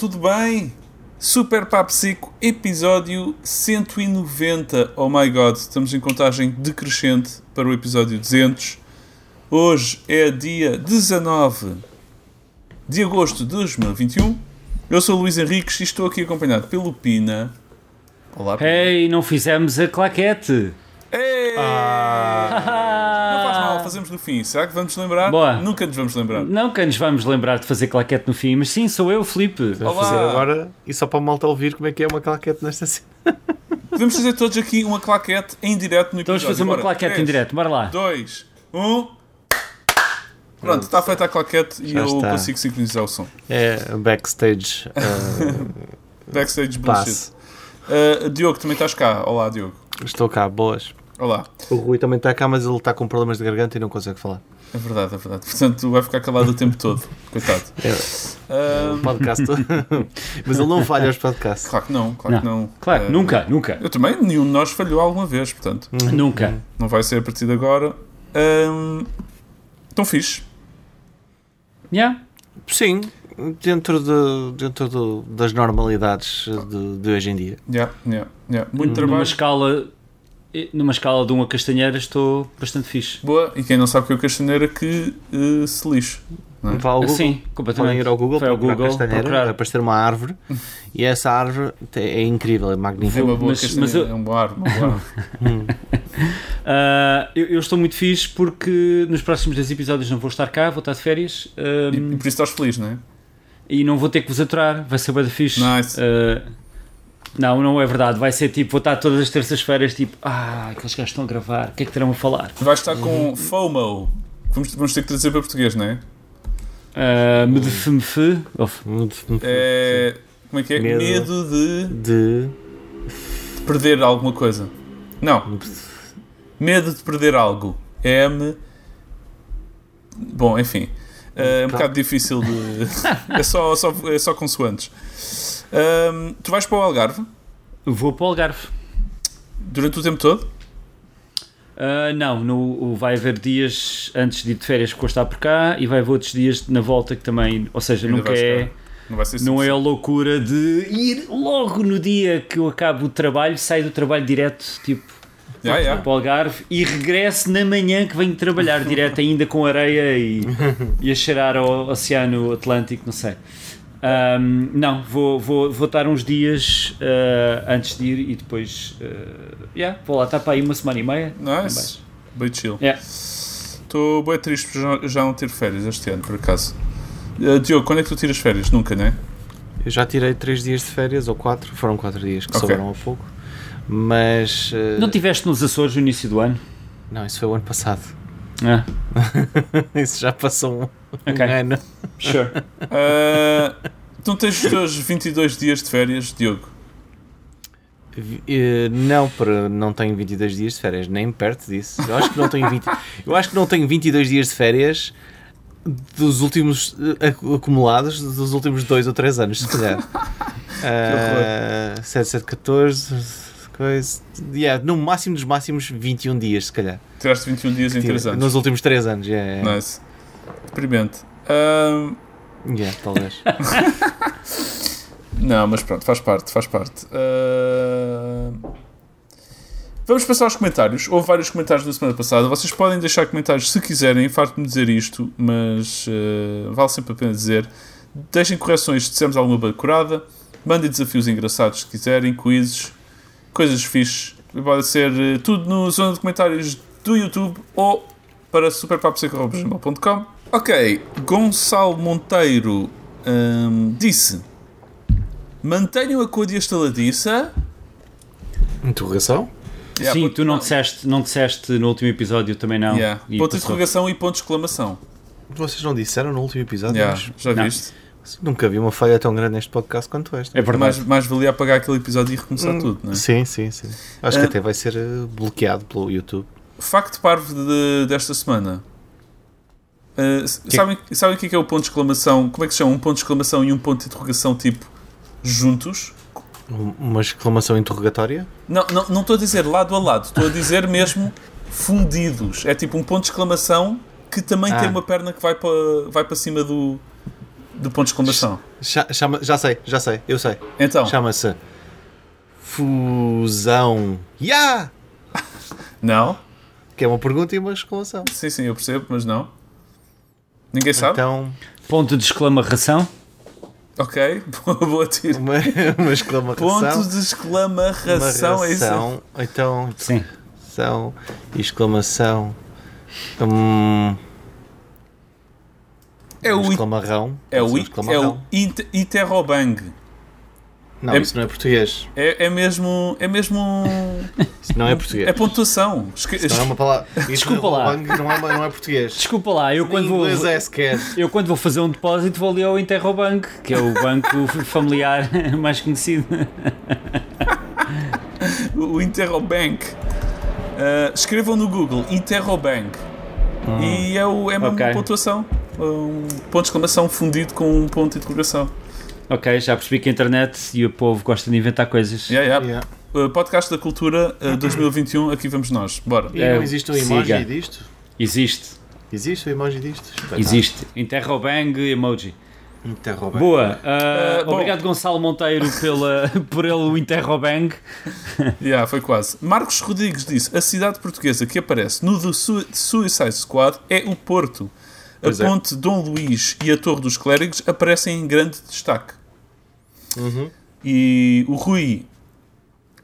tudo bem? Super Papo Seco, episódio 190. Oh my god, estamos em contagem decrescente para o episódio 200. Hoje é dia 19 de agosto de 2021. Eu sou o Luís Henriques e estou aqui acompanhado pelo Pina. Olá, Pina. Hey, não fizemos a claquete. Ei! Ah. Fazemos no fim. Será que vamos lembrar? Boa. Nunca nos vamos lembrar. Nunca nos vamos lembrar de fazer claquete no fim, mas sim, sou eu, Felipe. Vou fazer agora e só para o malta ouvir como é que é uma claquete nesta cena. Podemos fazer todos aqui uma claquete em direto no episódio. Vamos fazer uma bora. claquete 3, em direto, bora lá. 2, 1. Pronto, está feita a claquete e Já eu está. consigo sincronizar o som. É backstage. Uh, backstage bullshit. Uh, Diogo, também estás cá. Olá, Diogo. Estou cá, boas. Olá. O Rui também está cá, mas ele está com problemas de garganta e não consegue falar. É verdade, é verdade. Portanto, vai ficar calado o tempo todo. Coitado. É, um... Podcast. mas ele não falha aos podcasts. Claro que não, claro não. que não. Claro, uh, nunca, nunca. Eu também, nenhum de nós falhou alguma vez, portanto. Uhum. Nunca. Não vai ser a partir de agora. Um, tão fixe. Yeah. Sim, dentro, de, dentro de, das normalidades de, de, hoje em dia. Yeah, yeah, yeah. Muito trabalho. Numa escala numa escala de 1 a castanheira estou bastante fixe. Boa, e quem não sabe o que é o castanheira que uh, se lixe. Não é? Vá ao Google, Sim, completamente. Podem ir ao Google para Google, castanheira, procurar. aparecer uma árvore e essa árvore é incrível, é magnífica. É uma boa mas, mas eu... é um bom árvore. uh, eu, eu, estou muito fixe porque nos próximos 10 episódios não vou estar cá, vou estar de férias. Um, e, e, por isso estás feliz, não é? E não vou ter que vos aturar, vai ser bem fixe. Nice. Uh, não, não é verdade. Vai ser tipo, vou estar todas as terças-feiras, tipo, ah, aqueles gajos estão a gravar, o que é que terão a falar? Vais estar com FOMO. Vamos, vamos ter que trazer para português, não é? Uh, medfmf. É. Como é que é? Medo, Medo de... de. de perder alguma coisa. Não. Medo de perder algo. M. Bom, enfim. É um bocado difícil de. é, só, só, é só consoantes. Um, tu vais para o Algarve? Vou para o Algarve. Durante o tempo todo? Uh, não, no, vai haver dias antes de ir de férias que vou estar por cá e vai haver outros dias na volta que também, ou seja, Ainda nunca é, não, vai ser não é a loucura de ir logo no dia que eu acabo o trabalho, saio do trabalho direto, tipo, yeah, yeah. para o Algarve e regresso na manhã que venho trabalhar direto ainda com areia e, e a cheirar ao Oceano Atlântico, não sei. Um, não, vou, vou, vou estar uns dias uh, antes de ir e depois. Uh, yeah, vou lá, está para aí uma semana e meia. Nice. Bem chill. Estou yeah. bem triste por já não ter férias este ano, por acaso. Uh, Diogo, quando é que tu tiras férias? Nunca, não é? Eu já tirei 3 dias de férias, ou 4, foram 4 dias que okay. sobraram há pouco. Mas. Uh... Não tiveste nos Açores no início do ano? Não, isso foi o ano passado. Ah. isso já passou um, okay. um ano. Sure. Uh, tu tens os teus 22 dias de férias, Diogo? Uh, não, para, não tenho 22 dias de férias, nem perto disso. Eu acho que não tenho 20, eu acho que não tenho 22 dias de férias dos últimos uh, acumulados dos últimos 2 ou 3 anos, se calhar. Uh, 7, 7, 14 coisa. Yeah, no máximo dos máximos 21 dias, se calhar. Tiraste 21 dias em 3 anos. Nos últimos 3 anos, yeah, yeah. Nice. Deprimente. Um... Yeah, talvez. Não, mas pronto, faz parte, faz parte. Uh... Vamos passar aos comentários. Houve vários comentários da semana passada. Vocês podem deixar comentários se quiserem. Farto-me dizer isto, mas uh, vale sempre a pena dizer. Deixem correções se dissemos alguma bacurada. Mandem desafios engraçados se quiserem, quizzes coisas fixes. Pode ser uh, tudo no zona de comentários do YouTube ou para superpaposeco.com. Ok, Gonçalo Monteiro um, disse: Mantenham a cor de estaladiça. Interrogação? Yeah, Sim, tu não disseste, não disseste no último episódio também não. Yeah. Ponto de interrogação e ponto de exclamação. Vocês não disseram no último episódio? Yeah, já não. viste? Nunca vi uma falha tão grande neste podcast quanto esta. É verdade. Mais, mais valia apagar aquele episódio e recomeçar hum, tudo, não é? Sim, sim, sim. Acho que ah. até vai ser eh, bloqueado pelo YouTube. Facto parvo de, desta semana. Uh, sabem, sabem o que é, que é o ponto de exclamação? Como é que se chama? Um ponto de exclamação e um ponto de interrogação, tipo, juntos? Uma exclamação interrogatória? Não, não, não estou a dizer lado a lado, estou a dizer mesmo fundidos. É tipo um ponto de exclamação que também ah. tem uma perna que vai para, vai para cima do, do ponto de exclamação. Cha- chama- já sei, já sei, eu sei. Então, Chama-se Fusão. Ya! não. Que é uma pergunta e uma exclamação. Sim, sim, eu percebo, mas não. Ninguém sabe? Então, Ponto de exclamação. Ok, boa, boa tiro. uma, uma exclamação. Ponto de uma exclamação, é isso? Então, Sim. exclamação, exclamação. Hum, É o, exclamarrão. é o, i- é exclamarrão. o inter- interrobang. Não, é- isso não é português. É, é mesmo. É mesmo. Isso não é português. É pontuação. Esque- Isso não é uma palavra. Desculpa lá. Não é, não é português. Desculpa lá, eu quando vou. é sequer. Eu quando vou fazer um depósito vou ali ao Interrobank, que é o banco familiar mais conhecido. o Interrobank. Uh, escrevam no Google Interrobank. E é, o, é mesmo Ok. uma pontuação. Um ponto de exclamação fundido com um ponto de interrogação. Ok, já percebi que a internet e o povo gostam de inventar coisas. Yeah, yeah. Yeah. Uh, podcast da Cultura uh, 2021, aqui vamos nós. Bora. E É, não existe um emoji siga. disto? Existe, Existe o emoji disto? Espetáculo. existe. Interrobang emoji. Interroba. Boa. Uh, bom. obrigado Gonçalo Monteiro pela, por ele o Interrobang. Yeah, foi quase. Marcos Rodrigues disse: a cidade portuguesa que aparece no The Su- Suicide Squad é o Porto. A Pois é. ponte Dom Luís e a Torre dos Clérigos aparecem em grande destaque. Uhum. E o Rui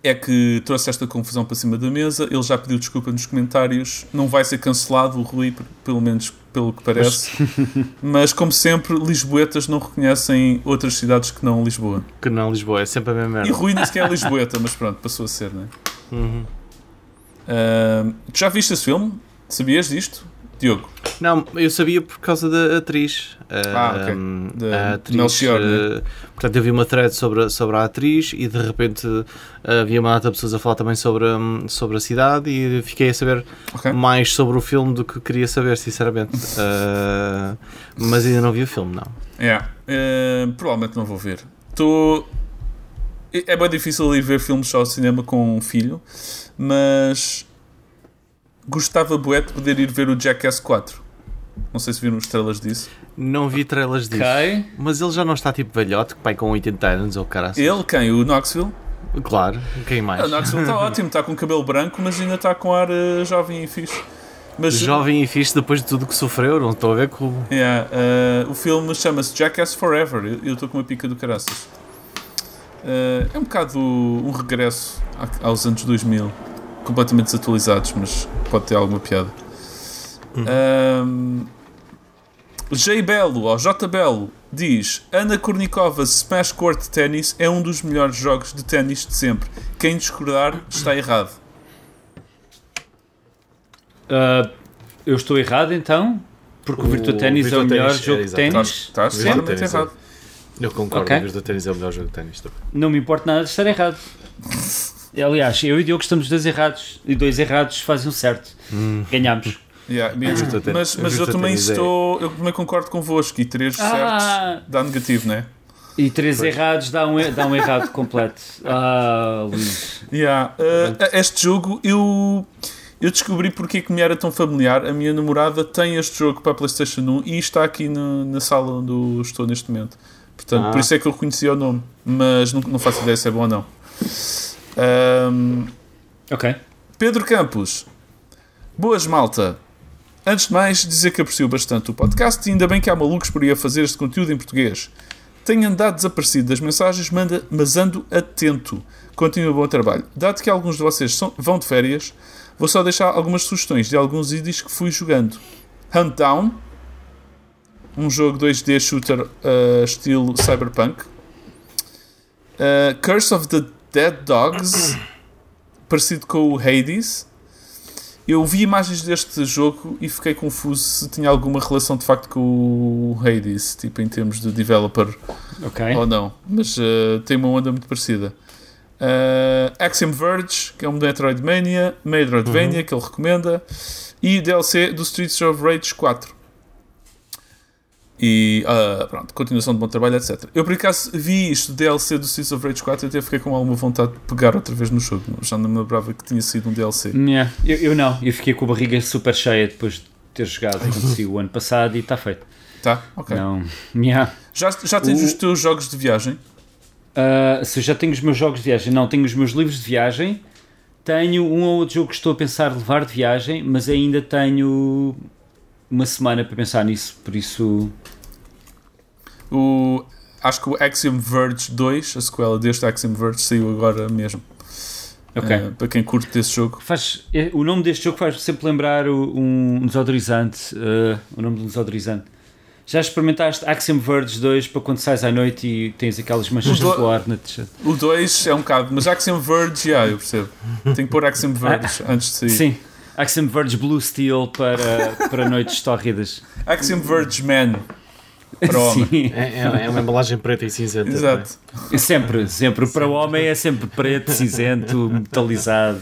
é que trouxe esta confusão para cima da mesa. Ele já pediu desculpa nos comentários. Não vai ser cancelado o Rui, pelo menos pelo que parece. Mas, como sempre, Lisboetas não reconhecem outras cidades que não Lisboa. Que não, Lisboa, é sempre a mesma E merda. Rui nem sequer é Lisboeta, mas pronto, passou a ser, não é? Uhum. Tu já viste esse filme? Sabias disto? Diogo? Não, eu sabia por causa da atriz. Ah, ok. Ahm, Da a atriz Melchior, né? eh, portanto, eu vi uma thread sobre, a- sobre a atriz e de repente havia uma data de pessoas a falar também sobre, sobre a cidade e fiquei a saber Ok. mais sobre o filme do que queria saber, sinceramente. Ah, mas ainda não vi o filme, não. Yeah. Ahm, provavelmente não vou ver. Estou. É bem difícil ir ver filmes só ao cinema com um filho, mas gostava bué de poder ir ver o Jackass 4. Não sei se viram os trailers disso. Não vi trailers disso. Ok. Mas ele já não está tipo velhote, pai com 80 anos ou caralho. Ele, quem? O Knoxville? Claro, quem mais? O Knoxville está ótimo, está com cabelo branco, mas ainda está com ar eh, jovem e fixe. Mas, Jovem e fixe depois de tudo que sofreu, não estou a ver com. Yeah, uh, o filme chama-se Jackass Forever. Eu- estou com uma pica do caraças. Uh, é um bocado um regresso aos anos 2000, completamente desatualizados, mas pode ter alguma piada. Um, J Belo, ou J Belo, diz: Ana Kornikovas Smash Court Tennis é um dos melhores jogos de ténis de sempre. Quem discordar está errado. Ah, eu estou errado então? Porque o, O Virtua Tennis é o melhor Tennis, jogo é, de ténis. Estás, Tennis é- errado. Eu concordo, Ok. o Virtua Tennis é o melhor jogo de ténis também. Não me importa nada de estar errado. Aliás, eu e o Diogo estamos dois errados e dois errados fazem um certo. Ganhamos. Yeah, mas, mas, mas eu também estou. Eu também concordo convosco. E três Ah! certos dá negativo, não é? E três errados dá um, dá um errado completo. Ah, Luís. Yeah. Uh, este jogo eu, eu descobri porque é que me era tão familiar. A minha namorada tem este jogo para a PlayStation 1 e está aqui no- na sala onde eu estou neste momento. Portanto, Ah. por isso é que eu conhecia o nome. Mas não, não faço ideia se é bom ou não. Um, Ok. Pedro Campos, boas malta. Antes de mais, dizer que aprecio bastante o podcast e ainda bem que há malucos por aí a fazer este conteúdo em português. Tenho andado desaparecido das mensagens, manda, mas ando atento. Continua o bom trabalho. Dado que alguns de vocês são- vão de férias, vou só deixar algumas sugestões de alguns indies que fui jogando. Hunt Down, um jogo 2D shooter uh, estilo cyberpunk. Uh, Curse of the Dead Dogs, parecido com o Hades. Eu vi imagens deste jogo e fiquei confuso se tinha alguma relação de facto com o Hades, tipo em termos de developer Ok. ou não, mas uh, tem uma onda muito parecida. Uh, Axiom Verge, que é um Metroidvania, Metroidvania, que ele recomenda, e DLC do Streets of Rage 4. E ah, pronto, continuação de bom trabalho, etc. Eu por acaso vi isto, DLC do Streets of Rage 4, e até fiquei com alguma vontade de pegar outra vez no jogo. Já não me lembrava que tinha sido um DLC. Yeah. Eu, eu não, eu fiquei com a barriga super cheia depois de ter jogado o ano passado e está feito. Tá, ok. Não, yeah. Já, já tens O- os teus jogos de viagem? Ah, se eu já tenho os meus jogos de viagem, não, tenho os meus livros de viagem, tenho um ou outro jogo que estou a pensar levar de viagem, mas ainda tenho uma semana para pensar nisso, por isso. O, acho que o Axiom Verge 2, a sequela deste Axiom Verge, saiu agora mesmo. Ok. Eh, para quem curte desse jogo. Faz, é, o nome deste jogo faz sempre lembrar o- um desodorizante. ah, o nome de um desodorizante. Já experimentaste Axiom Verge 2 para quando sais à noite e tens aquelas manchas de do- suor na t-shirt? O 2 é um bocado, mas Axiom Verge, já, eu percebo. Tenho que pôr Axiom Verge antes de sair. Sim. Axiom Verge Blue Steel para, para noites tórridas. Axiom Verge Man. Para o homem. Sim. É, é- é uma embalagem preta e cinzenta. Exato. É Sempre, sempre. Para o homem é sempre preto, cinzento, metalizado.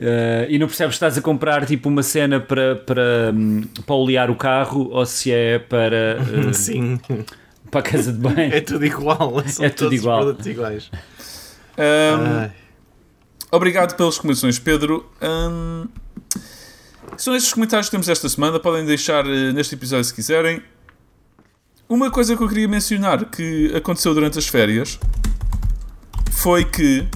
Eh, e não percebes se estás a comprar tipo uma cena para, para, hum, para olear o carro ou se é para, eh, Sim, para a casa de banho. é tudo igual. São É tudo todos igual. produtos iguais. Ai. Obrigado pelas recomendações, Pedro. Ahm, são estes os comentários que temos esta semana. Podem deixar eh, neste episódio se quiserem. Uma coisa que eu queria mencionar que aconteceu durante as férias foi que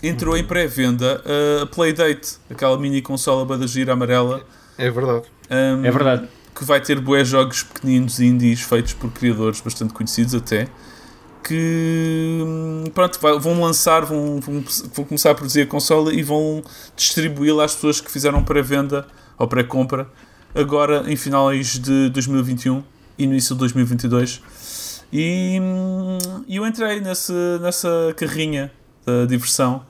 entrou em pré-venda a Playdate, aquela mini consola bada gira amarela. É verdade. ahm, É verdade. que vai ter bué jogos pequeninos indies feitos por criadores bastante conhecidos até que hum, pronto, vão lançar vão, vão, vão começar a produzir a consola e vão distribuí-la às pessoas que fizeram pré-venda ou pré-compra agora em finais de 2021 e início de 2022 e, hum, eu entrei nesse, nessa carrinha da diversão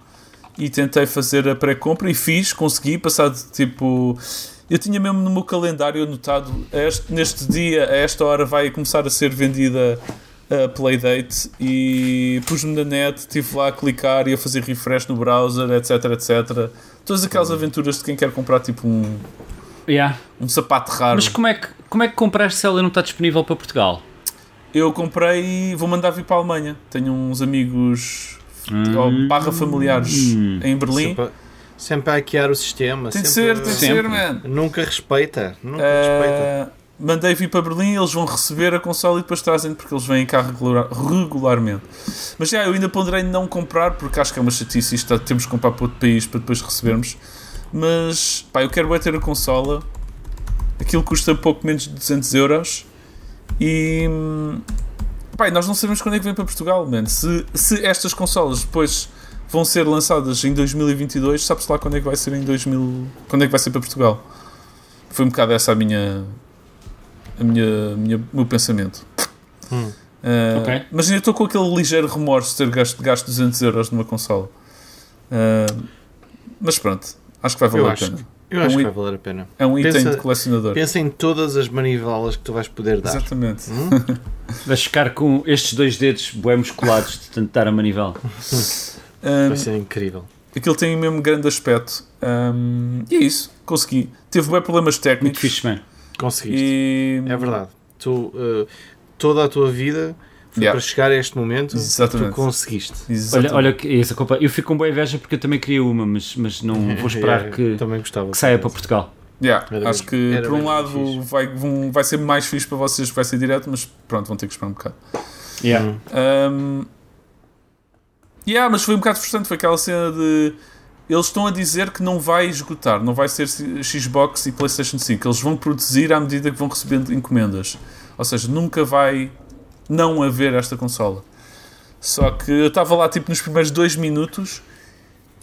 e tentei fazer a pré-compra e fiz, consegui, passado tipo. Eu tinha mesmo no meu calendário anotado este- neste dia, a esta hora, vai começar a ser vendida a Playdate e pus-me na net, estive lá a clicar e a fazer refresh no browser, etc, etc. Todas aquelas aventuras de quem quer comprar tipo um, Yeah. um sapato raro. Mas como é, que, como é que compraste se ela não está disponível para Portugal? Eu comprei e vou mandar vir para a Alemanha. Tenho uns amigos ou barra familiares em Berlim. Sempre, sempre a hackear o sistema. Tem de sempre- ser, tem de Sempre. ser, man. Nunca respeita. Nunca respeita. Mandei vir para Berlim, eles vão receber a consola e depois trazem porque eles vêm cá regular- regularmente. Mas já, eu ainda ponderei não comprar porque acho que é uma chatice isto, temos que comprar para outro país para depois recebermos. Mas pá, eu quero bem ter a consola. Aquilo custa pouco menos de 200 euros e pá, nós não sabemos quando é que vem para Portugal, man. Se, se estas consolas depois vão ser lançadas em 2022, sabes lá quando é que vai ser em 2000, quando é que vai ser para Portugal? Foi um bocado essa a minha a minha, minha o meu pensamento. Hum. Uh, Ok. Mas ainda estou com aquele ligeiro remorso de ter gasto, gasto 200 euros numa consola. Uh, mas pronto, acho que vai valer Eu a acho pena. Eu acho um que i- vai valer a pena. É um item pensa- de colecionador. Pensa em todas as manivelas que tu vais poder dar. Exatamente. Hum? Vais ficar com estes dois dedos bué musculados de tanto dar a manivela. Um, Vai ser incrível. aquilo tem mesmo grande aspecto. Um, e é isso, consegui. Teve bem problemas Muito técnicos. fixe, man. Conseguiste. E... É verdade. Tu, uh, toda a tua vida foi Yeah. para chegar a este momento. Exatamente. Tu conseguiste. Exatamente. Olha, olha que essa culpa. Eu fico com boa inveja porque eu também queria uma, mas, mas não vou esperar Yeah, que, Também gostava. que saia para Portugal. Yeah, Era acho mesmo- que era por um lado fixe. vai, vão- vai ser mais fixe para vocês que vai ser direto, mas pronto, vão ter que esperar um bocado. Yeah. Um, yeah, mas foi um bocado frustrante. Foi aquela cena de. Eles estão a dizer que não vai esgotar, não vai ser Xbox e PlayStation 5. Eles vão produzir à medida que vão recebendo encomendas. Ou seja, nunca vai não haver esta consola. Só que eu estava lá tipo nos primeiros dois minutos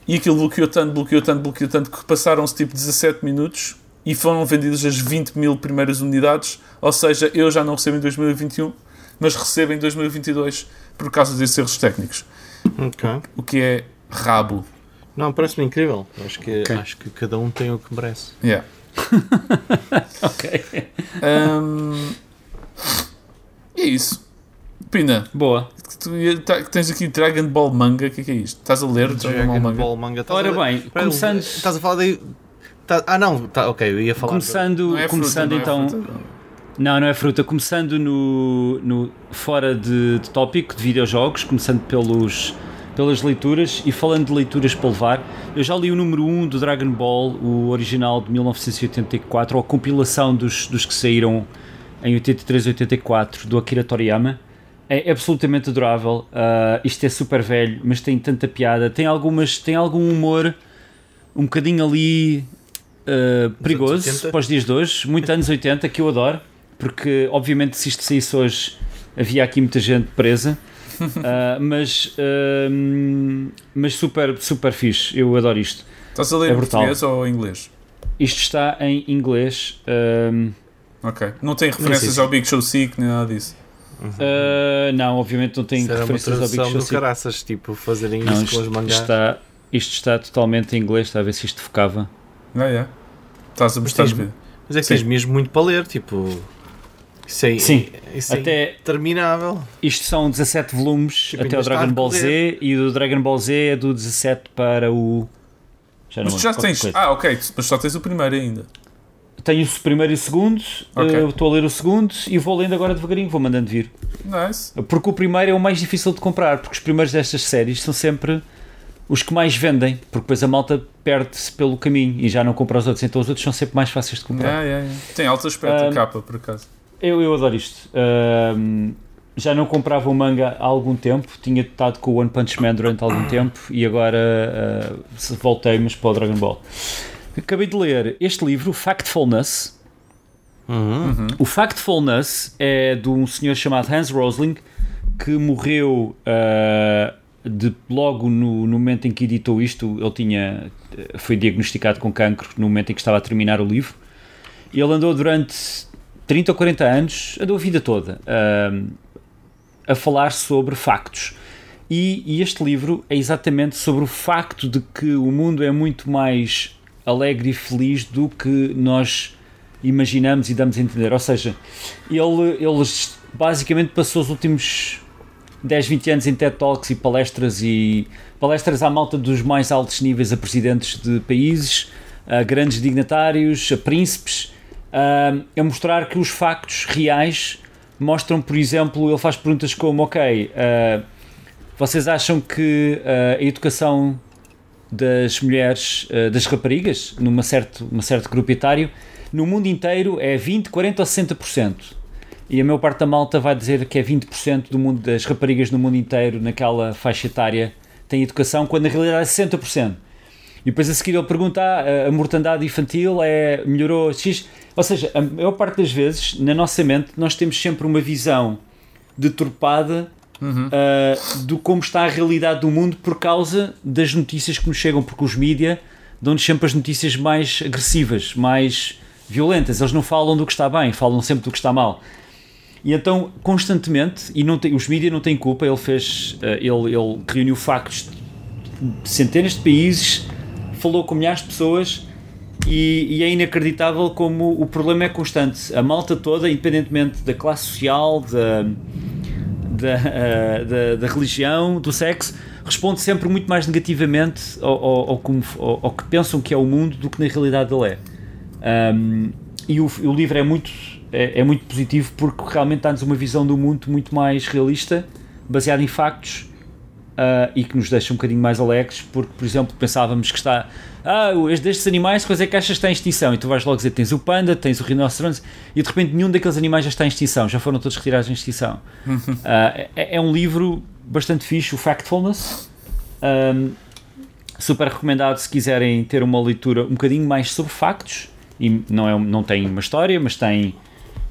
e aquilo bloqueou tanto, bloqueou tanto, bloqueou tanto que passaram-se tipo 17 minutos e foram vendidas as 20 mil primeiras unidades. Ou seja, eu já não recebo em 2021, mas recebo em 2022 por causa desses erros técnicos. Ok. O que é rabo. Não, parece-me incrível. Acho que, Ok. acho que cada um tem o que merece. Yeah. Ok. Um, e é isso. Pina, Boa. tu tá- tens aqui Dragon Ball Manga. O que é, que é isto? Estás a ler Dragon, Ball Manga? Ball Manga. Ora a- bem, começando- Estás a falar daí. tá- Ah, não. Tá, ok, eu ia falar. Começando, Não é fruta, começando não é então. fruta. Não, não é fruta. Começando no, no fora de, de tópico de videojogos, começando pelos, pelas leituras e falando de leituras para levar, eu já li o número 1 do Dragon Ball, o original de 1984, ou a compilação dos, dos que saíram em 83 e 84 do Akira Toriyama. É absolutamente adorável. Uh, isto é super velho, mas tem tanta piada. Tem algumas, tem algum humor um bocadinho ali uh, perigoso para os dias de hoje, muito anos 80 que eu adoro, porque obviamente se isto saísse hoje havia aqui muita gente presa. Uh, mas, uh, mas super, super fixe, eu adoro isto. Estás a ler É em brutal. português ou em inglês? Isto está em inglês. um, Ok. Não tem referências se- ao Big Show Sick nem nada disso. uh, não, obviamente não tem referências ao Big Show Sick. caraças, tipo, fazerem Não, isso isto, com os mangás. está, isto está totalmente em inglês, está a ver se isto focava. Ah, é? Estás a quê? Mas é que Sim. tens mesmo muito para ler, tipo... Isso é, Sim, isso é Até interminável. isto são 17 volumes Tipo, até o Dragon Ball. Z e o do Dragon Ball Z é do 17 para o. Já não Mas tu já tens. coisa. Ah, ok. Mas só tens o primeiro ainda. Tenho o primeiro e o segundo, Ok. eu estou a ler o segundo e vou lendo agora devagarinho, vou mandando vir. Nice. Porque o primeiro é o mais difícil de comprar, porque os primeiros destas séries são sempre os que mais vendem, porque depois a malta perde-se pelo caminho e já não compra os outros, então os outros são sempre mais fáceis de comprar. Yeah, yeah, yeah. Tem alto aspecto a Um, capa, por acaso. Eu, eu adoro isto. Ahm, já não comprava o manga há algum tempo, tinha estado com o One Punch Man durante algum tempo e agora se- voltei, mas para o Dragon Ball. Acabei de ler este livro, Factfulness. Uhum. O Factfulness é de um senhor chamado Hans Rosling que morreu ah, de, logo no, no momento em que editou isto. Ele tinha, foi diagnosticado com cancro no momento em que estava a terminar o livro. E ele andou durante 30 ou 40 anos, a vida toda, ahm, a falar sobre factos. E, e este livro é exatamente sobre o facto de que o mundo é muito mais alegre e feliz do que nós imaginamos e damos a entender. Ou seja, ele, ele basicamente passou os últimos 10, 20 anos em TED Talks e palestras e palestras à malta dos mais altos níveis a presidentes de países, a grandes dignatários, a príncipes, a, a mostrar que os factos reais mostram, por exemplo, ele faz perguntas como, ok, ah, vocês acham que ah, a educação das mulheres, ah, das raparigas, numa certo, certo grupo etário, no mundo inteiro é 20, 40 ou 60%. E a maior parte da malta vai dizer que é 20% do mundo das raparigas no mundo inteiro, naquela faixa etária, tem educação, quando na realidade é 60%. E depois a seguir ele pergunta: ah, a mortandade infantil é, melhorou X. Ou seja, a maior parte das vezes, na nossa mente, nós temos sempre uma visão deturpada ah, do como está a realidade do mundo por causa das notícias que nos chegam, porque os mídia dão-nos sempre as notícias mais agressivas, mais violentas. Eles não falam do que está bem, falam sempre do que está mal. E então, constantemente, e não tem, os mídias não têm culpa, ele fez, eh, ele, ele reuniu factos de centenas de países, falou com milhares de pessoas e, e é inacreditável como o problema é constante. A malta toda, independentemente da classe social, da, da, eh, da, da religião, do sexo, responde sempre muito mais negativamente ao, ao, ao, como- ao- que pensam que é o mundo do que na realidade ele é. Um, e o, o livro é muito, é, é muito positivo porque realmente dá-nos uma visão do mundo muito mais realista, baseada em factos ah, e que nos deixa um bocadinho mais alegres, porque, por exemplo, pensávamos que está. Ah, este destes animais, quais é que achas que está em extinção? E tu vais logo dizer: tens o panda, tens o rinoceronte, e de repente nenhum daqueles animais já está em extinção, já foram todos retirados em extinção. Ah, é, é um livro bastante fixe, o Factfulness. Ahm, super recomendado se quiserem ter uma leitura um bocadinho mais sobre factos. E não, é, um- não tem uma história, mas tem,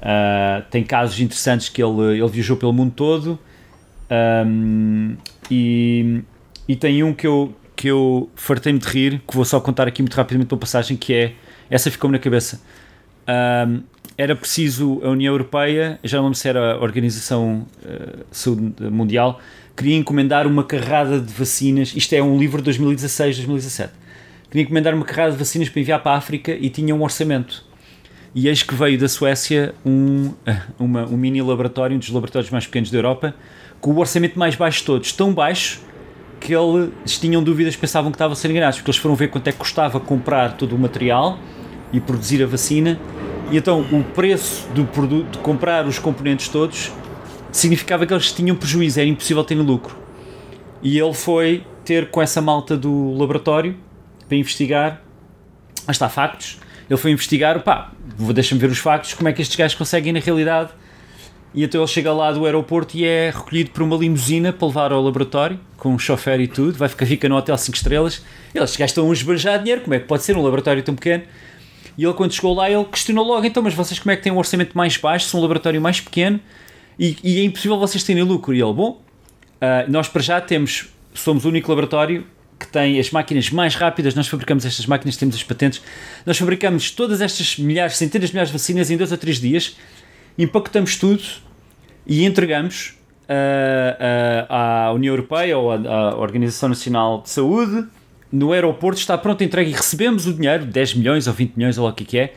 ah, tem casos interessantes que ele, ele viajou pelo mundo todo. Um, e, e tem um que eu, que eu fartei-me de rir, que vou só contar aqui muito rapidamente uma passagem, que é, essa ficou-me na cabeça. Um, era preciso a União Europeia, já não lembro se era a Organização eh, Saúde Mundial, queria encomendar uma carrada de vacinas, isto é um livro de 2016, 2017, queria encomendar uma carrada de vacinas para enviar para a África e tinha um orçamento. E eis que veio da Suécia um, uma- um mini laboratório, um dos laboratórios mais pequenos da Europa, com o orçamento mais baixo de todos, tão baixo que eles tinham dúvidas, pensavam que estavam a ser enganados, porque eles foram ver quanto é que custava comprar todo o material e produzir a vacina, e então o preço do produto, de comprar os componentes todos, significava que eles tinham prejuízo, era impossível terem lucro. E ele foi ter com essa malta do laboratório para investigar. Ah, está, factos. Ele foi investigar, pá, deixa-me ver os factos, como é que estes gajos conseguem na realidade. E então ele chega lá do aeroporto e é recolhido por uma limusina para levar ao laboratório, com um chofer e tudo, vai ficar fica no hotel 5 estrelas. Eles estão a esbanjar dinheiro, como é que pode ser um laboratório tão pequeno? E ele, quando chegou lá, ele questionou logo: então, mas vocês como é que têm um orçamento mais baixo, são um laboratório mais pequeno e, e é impossível vocês terem lucro? E ele, bom, uh, nós para já temos, somos o único laboratório que tem as máquinas mais rápidas, nós fabricamos estas máquinas, temos as patentes, nós fabricamos todas estas milhares, centenas de milhares de vacinas em dois ou três dias, empaquetamos tudo e entregamos uh, uh, à União Europeia ou à, à Organização Nacional de Saúde no aeroporto está pronto entregue e recebemos o dinheiro, 10 milhões ou 20 milhões ou o que, que é,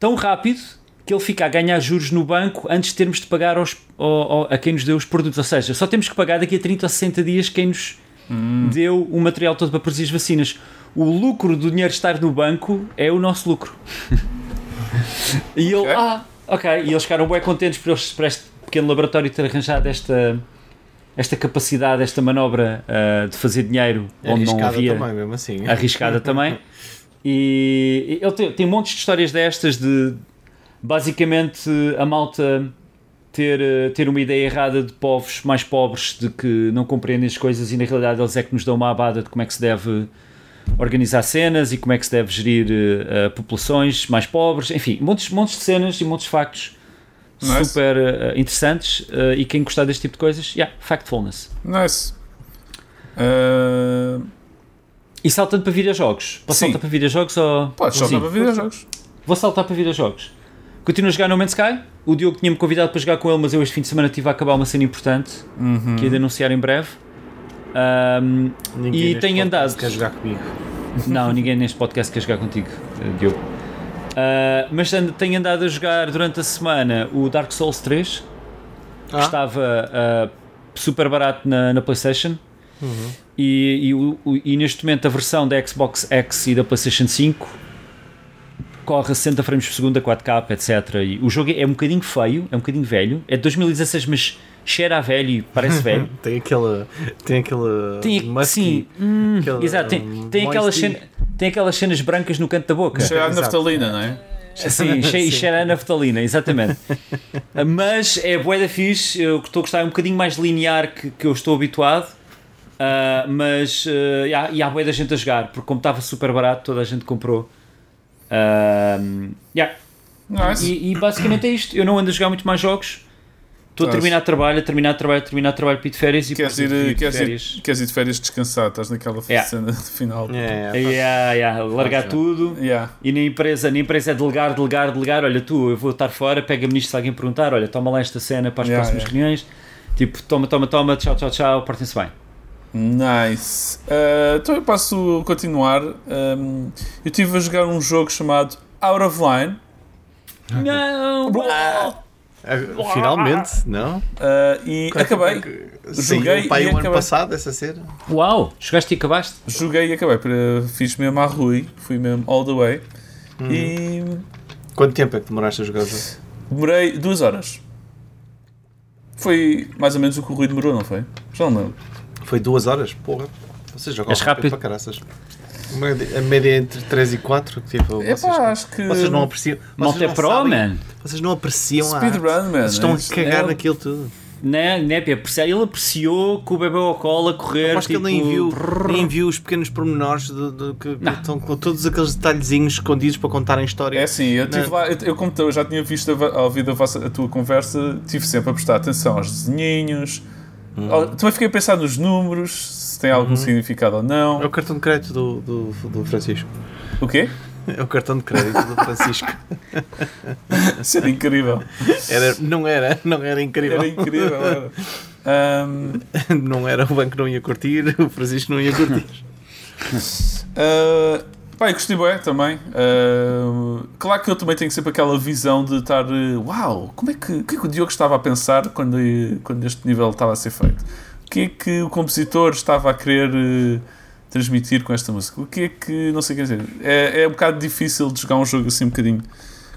tão rápido que ele fica a ganhar juros no banco antes de termos de pagar aos, ao, a quem nos deu os produtos. Ou seja, só temos que pagar daqui a 30 ou 60 dias quem nos hum. deu o material todo para produzir as vacinas. O lucro do dinheiro estar no banco é o nosso lucro. e ele, okay. ah, ok. E eles ficaram bem contentes por, eles, este pequeno laboratório ter arranjado esta esta capacidade, esta manobra uh, de fazer dinheiro onde não havia. também, mesmo assim. Arriscada também. E ele tem, tem montes de histórias destas de basicamente a malta ter, eh, ter uma ideia errada de povos mais pobres de que não compreendem as coisas e na realidade eles é que nos dão uma abada de como é que se deve organizar cenas e como é que se deve gerir uh, populações mais pobres, enfim, montes, montes de cenas e montes de factos nice. super uh, interessantes uh, e quem gostar deste tipo de coisas, yeah, factfulness. Nice. E saltando para videojogos? Posso Sim. saltar para videojogos ou. Pode saltar para videojogos. Vou saltar para videojogos. Continuo a jogar No Man's Sky. O Diogo tinha-me convidado para jogar com ele, mas eu este fim de semana tive a acabar uma cena importante uhum. que ia anunciar em breve. Um, e tenho andado. quer jogar comigo? Não, ninguém neste podcast quer jogar contigo, Diogo. Uh, mas tenho andado a jogar durante a semana o Dark Souls 3, que ah. estava uh, super barato na, na PlayStation. Uhum. E, e, o, e, neste momento a versão da Xbox X e da PlayStation 5 corre a 60 frames por segundo, a 4K, etc. E o jogo é um bocadinho feio, é um bocadinho velho, é de 2016, mas cheira a velho e parece velho. tem aquela. Tem aquela. Tem, musky, sim, hum, aquela, exato, tem, tem aquelas cenas tem aquelas cenas brancas no canto da boca. Cheira a naftalina, não é? Sim, cheira, cheira a naftalina, exatamente. Mas é bué da fixe, eu estou a gostar um bocadinho mais linear que, que eu estou habituado. Uh, mas uh, e há bué da gente a jogar, porque como estava super barato, toda a gente comprou. Uh, yeah. nice. e, e basicamente é isto. Eu não ando a jogar muito mais jogos. Estou a terminar trabalho, a terminar trabalho, a terminar trabalho de férias e queres ir, ir, queres, férias. Ir, queres ir de férias descansar, estás naquela yeah. cena de final. Yeah, yeah, yeah, largar tudo yeah. e na empresa, na empresa é delegar, delegar, delegar. Olha, tu, eu vou estar fora, pega-me nisto se alguém perguntar, olha, toma lá esta cena para as próximas reuniões. Tipo, toma, toma, toma, tchau, tchau, tchau, portem-se bem. Nice. Uh, então eu posso continuar. Um, eu estive a jogar um jogo chamado Out of Line. Não! Ah, finalmente, não? Uh, e Quando acabei. Sim, joguei pai, e um acabei. ano passado essa cena. Uau! Jogaste e acabaste? Joguei e acabei. Fiz mesmo a Rui, fui mesmo all the way. Hum. E. Quanto tempo é que demoraste a jogar? Demorei duas horas. Foi mais ou menos o que o Rui demorou, não foi? Já não lembro. Foi duas horas? Porra. Vocês jogam rápido, rápido para caraças. A média entre 3 e 4, tipo, Epá, vocês, acho que... vocês não apreciam. Vocês não, pro, sabem, man. Vocês não apreciam Speedrun, a man. Vocês estão a cagar é, naquilo tudo. Né, né, ele apreciou que o bebê ao colo a correr. Acho tipo... que ele nem tipo, viu, nem viu os pequenos pormenores de, de, que, que estão com todos aqueles detalhezinhos escondidos para contarem história. É assim, eu, tive lá, eu, eu, como eu já tinha visto, ao ouvir a, vossa, a tua conversa, tive sempre a prestar atenção aos desenhinhos. Hum. Também fiquei a pensar nos números, se tem algum uhum. significado ou não. É o cartão de crédito do, do, do Francisco. O quê? É o cartão de crédito do Francisco. Isso era incrível. Era, não era, não era incrível. Era incrível, era. Um... Não era o banco não ia curtir, o Francisco não ia curtir. uh, pá, gostei bem também. Uh, claro que eu também tenho sempre aquela visão de estar. Uau, como é que, o que, é que o Diogo estava a pensar quando, quando este nível estava a ser feito? o que é que o compositor estava a querer uh, transmitir com esta música? O que é que, não sei o que dizer, é, é um bocado difícil de jogar um jogo assim um bocadinho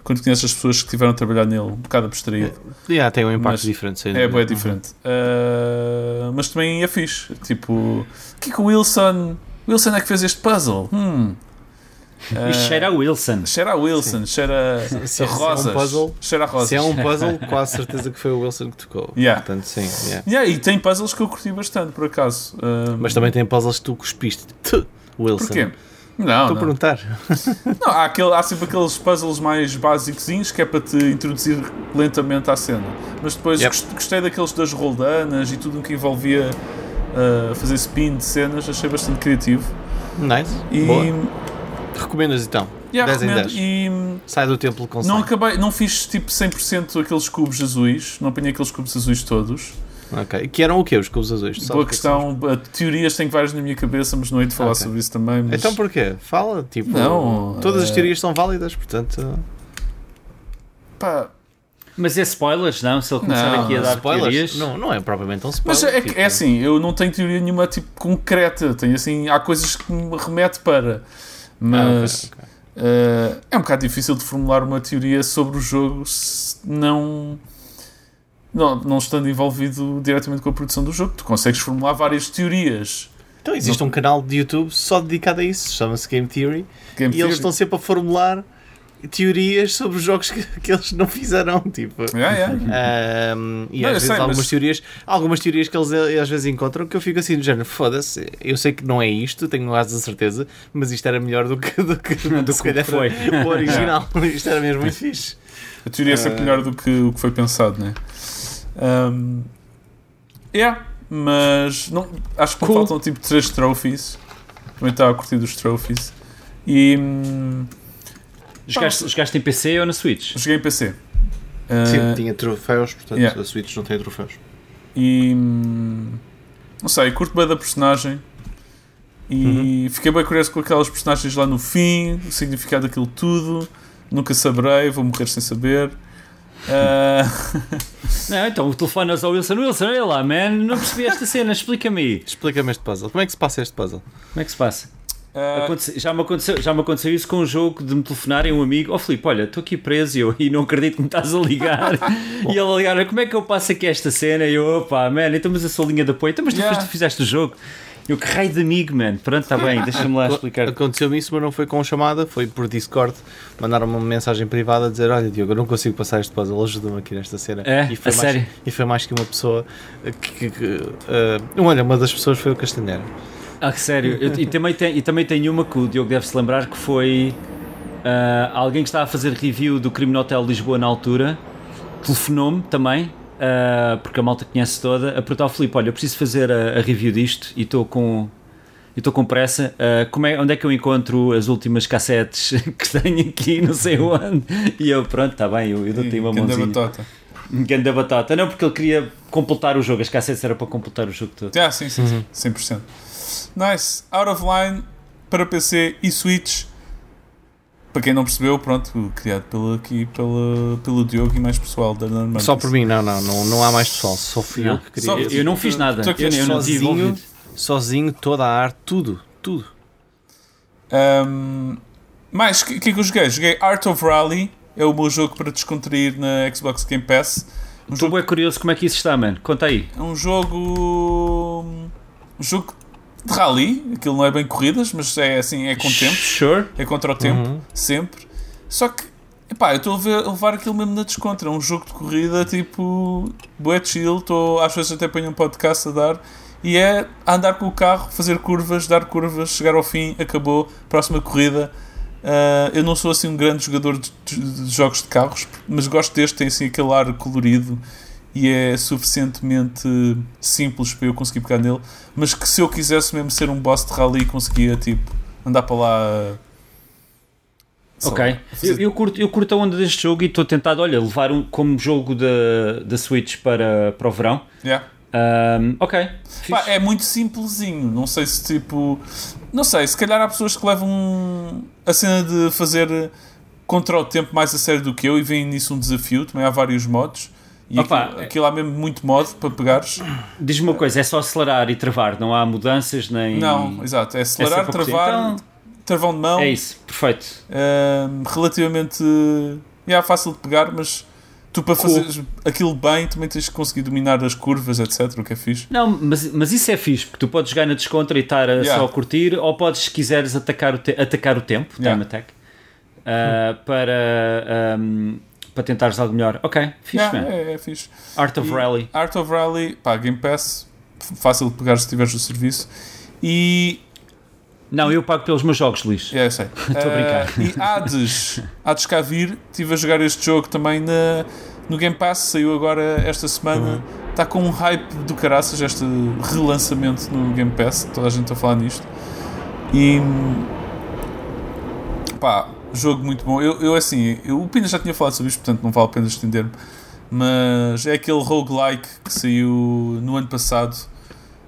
quando conheces as pessoas que tiveram a trabalhar nele, um bocado abstraído. Yeah, tem um impacto Mas diferente. É, bem diferente. Uh, mas também é fixe. Tipo, o que é que o Wilson. Wilson é que fez este puzzle? Hum. Uh, Isto cheira a Wilson. cheira a Wilson, cheira Se- a se é um rosas. puzzle- cheira a rosas. Se é um puzzle, quase certeza que foi o Wilson que tocou. Yeah. Portanto, sim. yeah. Yeah, e tem puzzles que eu curti bastante, por acaso. Uh, Mas também tem puzzles que tu cuspiste. Tu, Wilson. Porquê? Não, Estou a perguntar. Não, há, aquele, há sempre aqueles puzzles mais básicos que é para te introduzir lentamente à cena. Mas depois Yep. gost- gostei daqueles das roldanas e tudo o que envolvia uh, fazer spin de cenas, achei bastante criativo. Nice. E Boa. Recomendas então? yeah, 10 em recomendo. 10. E Sai do templo com não acabei, não fiz tipo 100% aqueles cubos azuis, não apanhei aqueles cubos azuis todos. Ok. Que eram o quê? Os cubos azuis? Boa que é que questão, uh, teorias tenho várias na minha cabeça, mas não hei de falar Ok. sobre isso também. Mas... Então porquê? Fala, tipo, Não, todas as eh, teorias são válidas, portanto, pá, Mas é spoilers, não? Se ele começar Não, aqui a dar spoilers, teorias. não, não é propriamente um Mas spoiler. é, que- tipo, é assim, eu não tenho teoria nenhuma tipo concreta, tenho assim, há coisas que me remete para, mas Ah, ok, ok. eh, é um bocado difícil de formular uma teoria sobre o jogo se não, não, não estando envolvido diretamente com a produção do jogo. Tu consegues formular várias teorias. Então existe um canal de YouTube só dedicado a isso, chama-se Game Theory, Game e theory. eles estão sempre a formular teorias sobre os jogos que, que eles não fizeram, tipo. Yeah, yeah. E Não, às vezes sei, algumas mas- teorias, algumas teorias que eles eh, às vezes encontram que eu fico assim do género, foda-se, eu sei que não é isto, tenho quase a certeza, mas isto era melhor do que do que, do que, foi. o original. isto era mesmo muito fixe. A teoria é sempre melhor do que o que foi pensado, né? Um, yeah, mas não, acho que Cool. faltam tipo 3 trophies. Também estava a curtir dos trophies. E hum, Jogaste, jogaste em PC ou na Switch? joguei em PC. Sim, Uh, tinha troféus, portanto yeah. a Switch não tem troféus. E não sei, curto bem da personagem. E fiquei bem curioso com aquelas personagens lá no fim, o significado daquilo tudo. Nunca saberei, vou morrer sem saber. Uh, Não, então telefonas ao Wilson. Wilson, olha lá, man, não percebi esta cena, explica-me aí. Explica-me este puzzle. Como é que se passa este puzzle? Como é que se passa? Uh, Aconte- já, me aconteceu, já me aconteceu isso com um jogo de me telefonarem um amigo. Oh Filipe, olha, estou aqui preso e eu e não acredito que me estás a ligar. e ele a ligar, "Olha, como é que eu passo aqui esta cena? E eu, opa, man, então mas a sua linha de apoio. Então, mas tu, Yeah. tu fizeste o jogo. Eu, que raio de amigo, man. Pronto, está bem, deixa-me lá explicar. Aconteceu-me isso, mas não foi com chamada, foi por Discord. Mandaram-me uma mensagem privada a dizer: Olha, Diogo, eu não consigo passar este puzzle, ajuda-me aqui nesta cena. É? e foi A mais, sério? E foi mais que uma pessoa que. que- que, eh, olha, uma das pessoas foi o Castanheira. Ah, sério. Eu- e, também tem, e também tem uma que o Diogo deve se lembrar que foi ah, alguém que estava a fazer review do Crime Hotel Lisboa na altura. Telefonou-me também, ah, porque a malta conhece toda, a perguntar ao Filipe: Olha, eu preciso fazer a, a review disto e estou com. Estou com pressa. Ah, como é, onde é que eu encontro as últimas cassetes que tenho aqui, não sei onde? E eu, pronto, está bem, eu, eu dou-te uma ganda mãozinha. batota. Ganda batata. Não, porque ele queria completar o jogo, as cassetes eram para completar o jogo todo. Ah, sim, sim, sim, 100%. Nice. Out of Line para PC e Switch. Para quem não percebeu, pronto, criado pelo, aqui pelo, pelo Diogo e mais pessoal da Normandia. Só por mim, não, não, não, não há mais pessoal, só fui Não. eu que queria. Só- Eu, eu não fiz nada, Tu eu, eu não tive sozinho, sozinho, toda a arte, tudo, tudo. Um, mais, o que, que é que eu joguei? Joguei Art of Rally, é o meu jogo para descontrair na Xbox Game Pass. Um Estou jogo, bem curioso como é que isso está, mano. Conta aí. é um jogo. Um jogo de rally, aquilo não é bem corridas, mas é assim, é com tempo. Sure. É contra o tempo, Uhum. sempre. Só que, epá, eu estou a, ver- a levar aquilo mesmo na descontra. É um jogo de corrida tipo. Bué chill. Tô, às vezes até ponho um podcast a dar. E é andar com o carro, fazer curvas, dar curvas, chegar ao fim, acabou, próxima corrida. Ah, eu não sou assim um grande jogador de, de- de jogos de carros, mas gosto deste, tem assim aquele ar colorido e é suficientemente simples para eu conseguir pegar nele. Mas que se eu quisesse mesmo ser um boss de rally, conseguia tipo andar para lá. Ok. Eu, eu, curto, eu curto a onda deste jogo e estou tentado, olha, levar um, como jogo da, da Switch para, para o verão. Yeah. Ahm, ok. Pá, é muito simplesinho. Não sei se tipo. Não sei, se calhar há pessoas que levam a cena de fazer contra o tempo mais a sério do que eu e veem nisso um desafio. Também há vários modos. E Opa, aquilo, aquilo há mesmo muito modo para pegares. Diz-me uma coisa, é só acelerar e travar, não há mudanças nem. Não, exato. É acelerar, curtir. travar, Então- travão de mão. É isso, perfeito. Relativamente é fácil de pegar, mas tu para fazer aquilo bem também tens que conseguir dominar as curvas, etc. O que é fixe. Não, mas, mas isso é fixe, porque tu podes jogar na descontra e estar a Yeah. só a curtir, ou podes, se quiseres, atacar o, te atacar o tempo, Yeah. time attack, uh, para, um, para tentares algo melhor. Ok, fixe, Yeah, man. é, é fixe. Art of E Rally. Art of Rally, pá, Game Pass, fácil de pegar se tiveres o serviço. E. Não, eu pago pelos meus jogos, Luís. É, eu sei. Estou a brincar. Eh, e Hades, Hades cá vir, estive a jogar este jogo também na, no Game Pass, saiu agora esta semana. Está com um hype do caraças este relançamento no Game Pass, toda a gente está a falar nisto. E. pá, jogo muito bom. Eu, eu assim, eu, o Pina já tinha falado sobre isto, portanto não vale a pena estender-me. Mas é aquele roguelike que saiu no ano passado,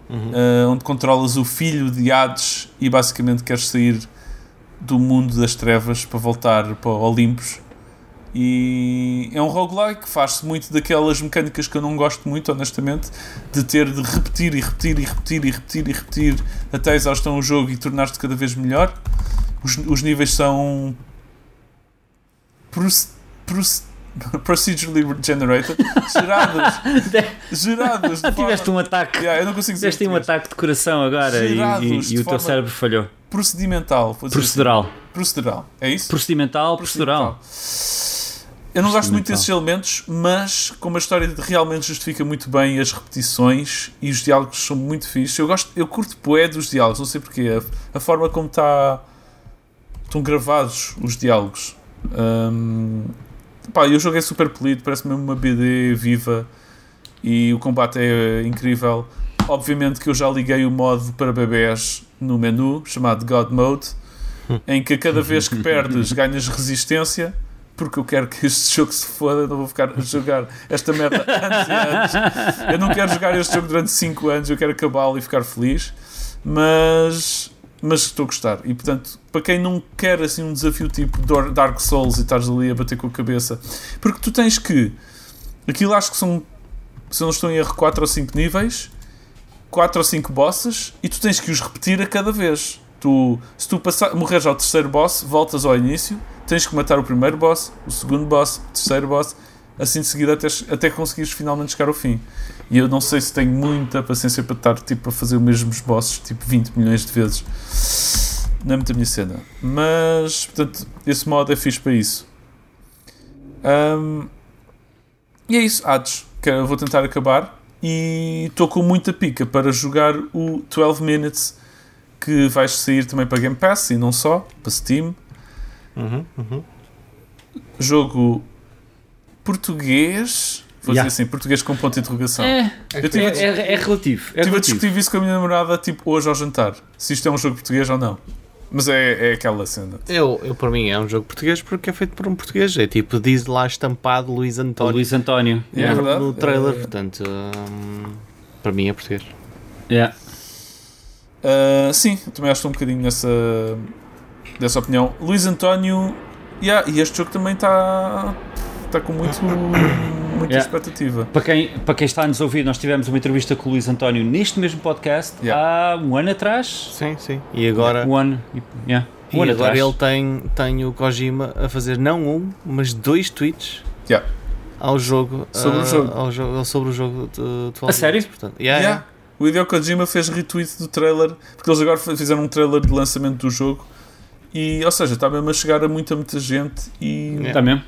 eh, onde controlas o filho de Hades e basicamente queres sair do mundo das trevas para voltar para Olimpos. E é um roguelike, faz-se muito daquelas mecânicas que eu não gosto muito, honestamente, de ter de repetir e repetir e repetir e repetir e repetir até exaustão o jogo e tornar-te cada vez melhor. Os, os níveis são proce- proce- procedurally generated, gerados, gerados. de Tiveste forma- um ataque. Yeah, eu não consigo Tiveste um ataque de coração agora e, Gerados e- e o teu cérebro falhou. procedimental. dizer Procedural. assim. Procedural. É isso? Procedimental, procedural. Eu não gosto muito desses elementos, mas como a história realmente justifica muito bem as repetições e os diálogos são muito fixes, eu gosto, eu curto poé dos diálogos, não sei porquê, a, a forma como está estão gravados os diálogos. Hum, pá, e o jogo é super polido, parece mesmo uma BD viva e o combate é incrível. Obviamente que eu já liguei o modo para bebés no menu, chamado God Mode, em que cada vez que perdes ganhas resistência, porque eu quero que este jogo se foda, não vou ficar a jogar esta merda anos e anos. Eu não quero jogar este jogo durante 5 anos, eu quero acabá-lo e ficar feliz, mas, mas estou a gostar. E portanto, para quem não quer assim um desafio tipo Dark Souls e estás ali a bater com a cabeça, porque tu tens que, aquilo acho que são, se não estou em erro, 4 ou 5 níveis, 4 ou 5 bosses, e tu tens que os repetir a cada vez. Tu, se tu passar, morreres ao terceiro boss, voltas ao início, tens que matar o primeiro boss, o segundo boss, o terceiro boss, assim de seguida até, até conseguires finalmente chegar ao fim. E eu não sei se tenho muita paciência para estar tipo, a fazer os mesmos bosses tipo 20 milhões de vezes. Não é muito a minha cena. Mas, portanto, esse modo é fixe para isso. Ahm, e é isso, Hades, que eu vou tentar acabar. E estou com muita pica para jogar o 12 Minutes, que vai sair também para Game Pass e não só, para Steam. Uhum, uhum. Jogo português. Vou Yeah. dizer assim, português com ponto de interrogação. É, Eu tive, dis- é, é relativo. É tive a discutir isso com a minha namorada tipo hoje ao jantar. Se isto é um jogo português ou não. Mas é, é aquela cena. Eu, eu, para mim, é um jogo português porque é feito por um português. É tipo, diz lá estampado Luís O António Luís António. É Yeah. verdade. no trailer. É. Portanto, hum, para mim é português. Yeah. Ah, sim, também acho que estou um bocadinho nessa, dessa opinião. Luís António, yeah, e este jogo também está está com muito, muita Yeah. expectativa. Para quem, para quem está a nos ouvir, nós tivemos uma entrevista com o Luís António neste mesmo podcast Yeah. há um ano atrás. Sim, sim. E agora, Um ano. e- Yeah. Um e ano agora atrás. ele tem, tem o Kojima a fazer não um, mas dois tweets Yeah. ao jogo. Sobre o ah, jogo. Ao jogo sobre o jogo de, de A sério? Portanto, yeah, Yeah. O Hideo Kojima fez retweet do trailer, porque eles agora fizeram um trailer de lançamento do jogo. E, ou seja, está mesmo a chegar a muita, muita gente e. Está mesmo?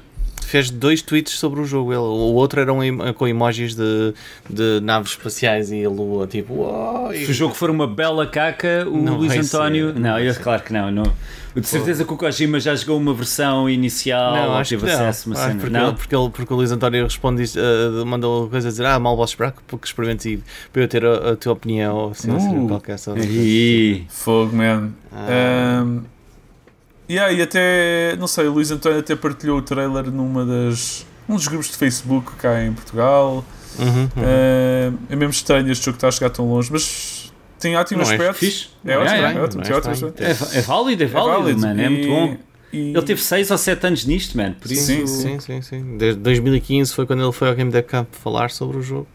Fez dois tweets sobre o jogo. Ele, o outro era um, com emojis de, de naves espaciais e a lua, tipo, uau, e- Se o jogo for uma bela caca, o Não Luís vai ser, António. não Não, eu, claro que não. não. De certeza que o Kojima já jogou uma versão inicial Não, acho que teve não. acesso uma Acho cena. porque, Não? Ele, porque, ele, porque o Luís António responde, isto, uh, mandou coisa a dizer: Ah, mal vosso buraco, porque experimentes e para eu ter a, a tua opinião ou assim, assim, Uh. qualquer sobre. Ih, fogo, man. Ah, Um, yeah, e até, não sei, o Luís António até partilhou o trailer numa das, um dos grupos de Facebook cá em Portugal. uhum, uhum. Um, é mesmo estranho este jogo estar a chegar tão longe, mas tem ótimo é aspecto. É ótimo, é, é ótimo, é é ótimo. é válido, é válido, mano. É muito bom. e- Ele teve 6 ou 7 anos nisto, mano. Por isso. Sim, Sim, sim, sim. Desde 2015 foi quando ele foi ao Game Dev Camp falar sobre o jogo.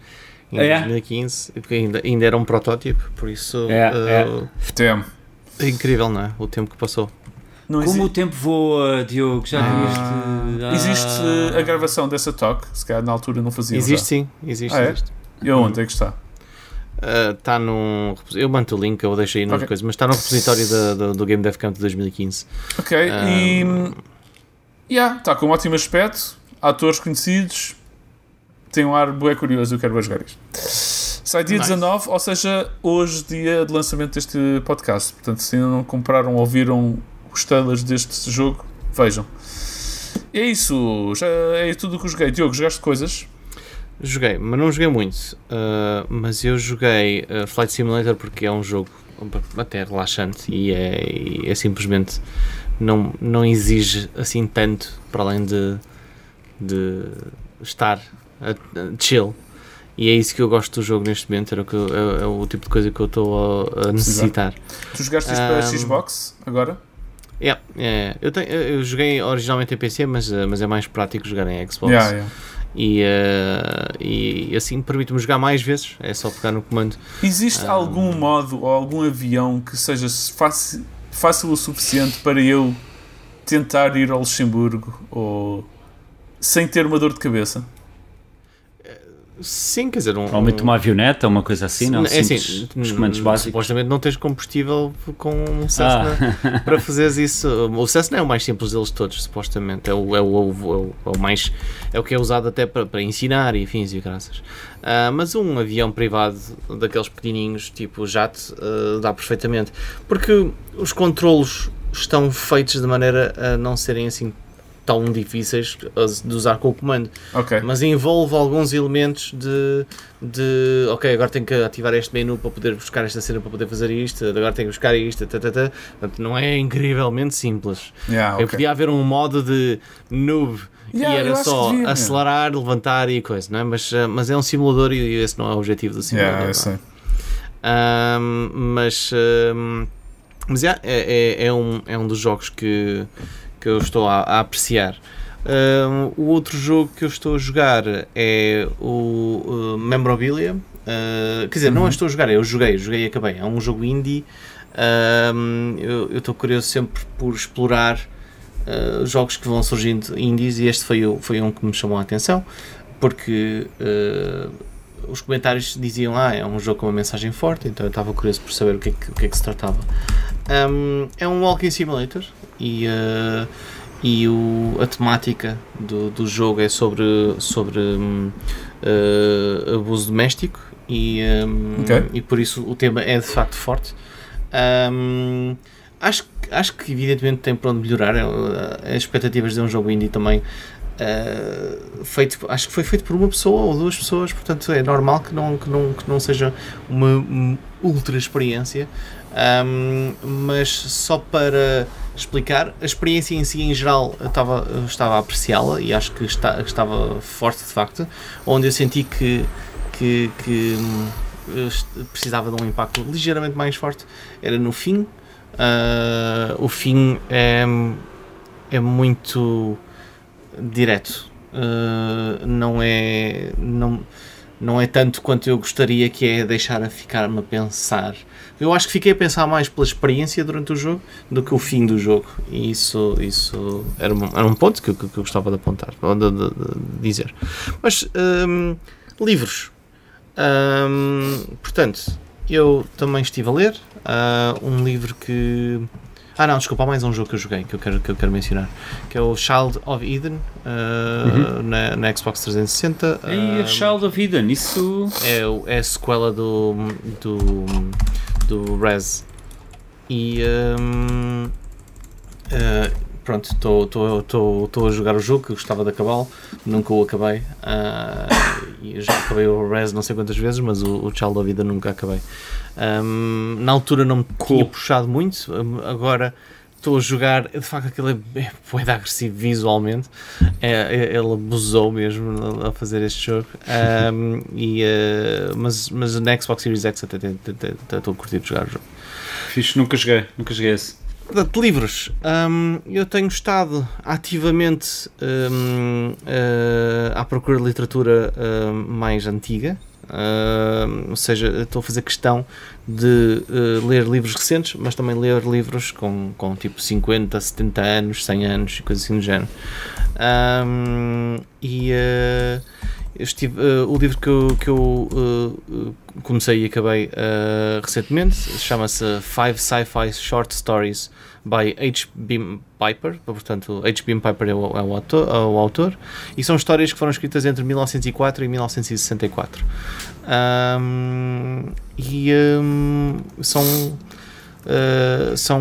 Em Ah, é? 2015, porque ainda, ainda era um protótipo, por isso É, uh, é. Temo. é incrível, não é? O tempo que passou. Não Como exi- o tempo voa, Diogo, já viste? Ah. Existe a gravação dessa talk, se calhar na altura não fazia. Existe sim, existe. Ah, é? existe. E aonde é que está? Está num. Eu mando o link, eu deixei aí nas Ok. coisas, mas está no repositório da- do, do Game Dev Camp de 2015. Ok, Ah. e. Yeah, está com um ótimo aspecto, atores conhecidos, tem um ar bué curioso, eu quero ver jogar isto. Sai dia Nice. 19, ou seja, hoje, dia de lançamento deste podcast. Portanto, se ainda não compraram ou ouviram os trailers deste jogo, vejam. É isso, já é tudo o que eu joguei. Diogo, jogaste coisas? Joguei, mas não joguei muito. uh, mas eu joguei uh, Flight Simulator porque é um jogo até relaxante e é, e é simplesmente não, não exige assim tanto para além de, de estar a, a chill. E é isso que eu gosto do jogo neste momento, era o, que eu- é, é o tipo de coisa que eu estou a, a necessitar. Tu jogaste isto para Ahm. Xbox agora? Yeah, é, eu, tenho, eu joguei originalmente em PC, mas, uh, mas é mais prático jogar em Xbox. Yeah, yeah. E, uh, e assim permite-me jogar mais vezes, é só pegar no comando. Existe Ah. algum modo ou algum avião que seja fácil, fácil o suficiente para eu tentar ir ao Luxemburgo ou sem ter uma dor de cabeça? Sim, quer dizer, um, Provavelmente uma avioneta, uma coisa assim, não? é assim, Simples, os comandos hum, básicos. supostamente não tens combustível com um Cessna Ah, para fazeres isso. O Cessna é o mais simples deles todos, supostamente. É o, é o, é o, é o, é mais. É o que é usado até para, para ensinar e fins e graças. Ah, mas um avião privado daqueles pequenininhos, tipo jato, ah, dá perfeitamente. Porque os controlos estão feitos de maneira a não serem assim tão difíceis de usar com o comando. Ok. Mas envolve alguns elementos de, de ok, agora tenho que ativar este menu para poder buscar esta cena para poder fazer isto, agora tenho que buscar isto, tá, tá, tá. Portanto, não é incrivelmente simples. Yeah, Eu ok. podia haver um modo de noob Yeah, e eu era só devia, acelerar, levantar e coisa, não é? Mas, ah, mas é um simulador e esse não é o objetivo do simulador. Yeah, eu não é? mas ahm, mas yeah, é, é, é, um, é um dos jogos que, que eu estou a, a apreciar. Ahm, o outro jogo que eu estou a jogar é o uh, Memorabilia. Ah, quer dizer, não Uhum. eu estou a jogar, eu joguei, joguei e acabei. É um jogo indie. Ahm, eu estou curioso sempre por explorar ah, jogos que vão surgindo indies e este foi, o- foi um que me chamou a atenção porque ah, os comentários diziam ah, é um jogo com uma mensagem forte, então eu estava curioso por saber o que é que, que, é que se tratava. Um, é um walking simulator e, uh, e o, a temática do, do jogo é sobre, sobre um, uh, abuso doméstico e, um, Ok. e por isso o tema é de facto forte. Um, acho, que- acho que evidentemente tem para onde melhorar. é, uh, As expectativas de um jogo indie também Uh, feito, acho que foi feito por uma pessoa ou duas pessoas, portanto é normal que não, que não, que não seja uma um, ultra experiência. Um, mas só para explicar, a experiência em si, em geral, eu estava, eu estava a apreciá-la e acho que está, estava forte de facto. Onde eu senti que, que, que hum, precisava de um impacto ligeiramente mais forte era no fim. Uh, o fim é, é muito direto. Uh, não é não, não é tanto quanto eu gostaria que é deixar a ficar-me a pensar. Eu acho que fiquei a pensar mais pela experiência durante o jogo do que o fim do jogo. E isso, isso era, um, era um ponto que, eu- que eu gostava de apontar, de, de- de dizer. Mas hum, livros. Hum, portanto, eu também estive a ler ah, um livro que ah não, desculpa, há mais um jogo que eu joguei que eu quero, que eu quero mencionar, que é o Child of Eden uh, na, na Xbox 360. Ei, a um, Child of Eden, isso. é, é a sequela do, do, do Res. E um, uh, pronto, estou a jogar o jogo que gostava de acabá-lo, nunca o acabei. Uh, e já acabei o Res não sei quantas vezes, mas o, o Child of Eden nunca acabei. Um, na altura não me tinha puxado muito, um, agora estou a jogar, de facto aquilo é, é bué agressivo visualmente, é, é- ele abusou mesmo a- fazer este jogo, Um, e, uh, mas, mas na Xbox Series X até estou a curtir de jogar o jogo. Fixe, nunca joguei, nunca joguei esse. Portanto, livros. Hum, eu tenho estado ativamente hum, eh, à procura de literatura hum, mais antiga. Uh, ou seja, estou a fazer questão de uh, ler livros recentes, mas também ler livros com, com tipo 50, 70 anos, 100 anos e coisas assim do género. Um, e uh, estive, uh, o livro que eu, que eu comecei e acabei recentemente chama-se Five Sci-Fi Short Stories by H.B. Piper, portanto, H.B. Piper é o, é, o autor, é o autor, e são histórias que foram escritas entre 1904 e 1964. Um, e um, são, uh, são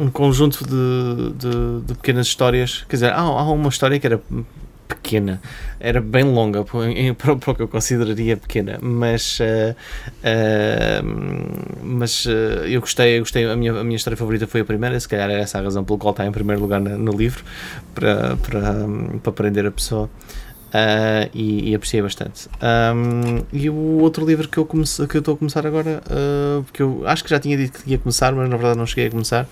um conjunto de, de, de, pequenas histórias. Quer dizer, há, há uma história que era pequena, era bem longa para, o que eu consideraria pequena, mas, uh, uh, mas uh, eu gostei, eu gostei a, minha, a minha história favorita foi a primeira, se calhar é essa a razão pelo qual está em primeiro lugar no, no livro, para, para, para prender a pessoa. Uh, e, e, apreciei bastante. Um, e o outro livro que eu, comece, que eu estou a começar agora, uh, porque eu acho que já tinha dito que ia começar, mas na verdade não cheguei a começar,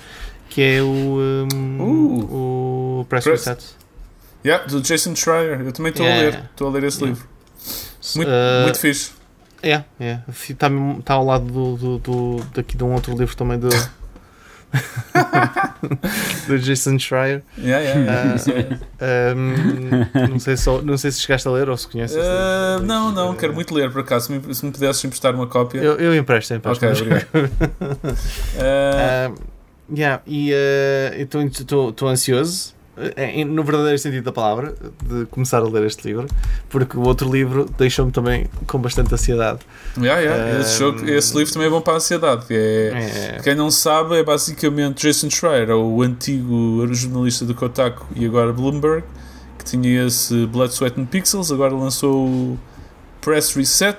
que é o, um, uh, o Press, Press Reset. Yeah, do Jason Schreier. Eu também estou yeah, a ler. Estou a ler esse yeah. livro. Muito, muito fixe. É, yeah, é. Está tá ao lado do, do, do, daqui de um outro livro também do. do Jason Schreier. Yeah, yeah. Uh, um, não, sei só, não sei se chegaste a ler ou se conheces. Uh, não, não, quero muito ler por acaso. Se me, se me pudesses emprestar uma cópia. Eu, eu empresto, empresto. Ok, obrigado. uh, yeah, e estou ansioso no verdadeiro sentido da palavra, de começar a ler este livro, porque o outro livro deixou-me também com bastante ansiedade. Yeah, yeah. Esse, jogo, esse, livro também é bom para a ansiedade. É, é. Quem não sabe, é basicamente Jason Schreier, o antigo jornalista do Kotaku e agora Bloomberg, que tinha esse Blood, Sweat and Pixels, agora lançou o Press Reset,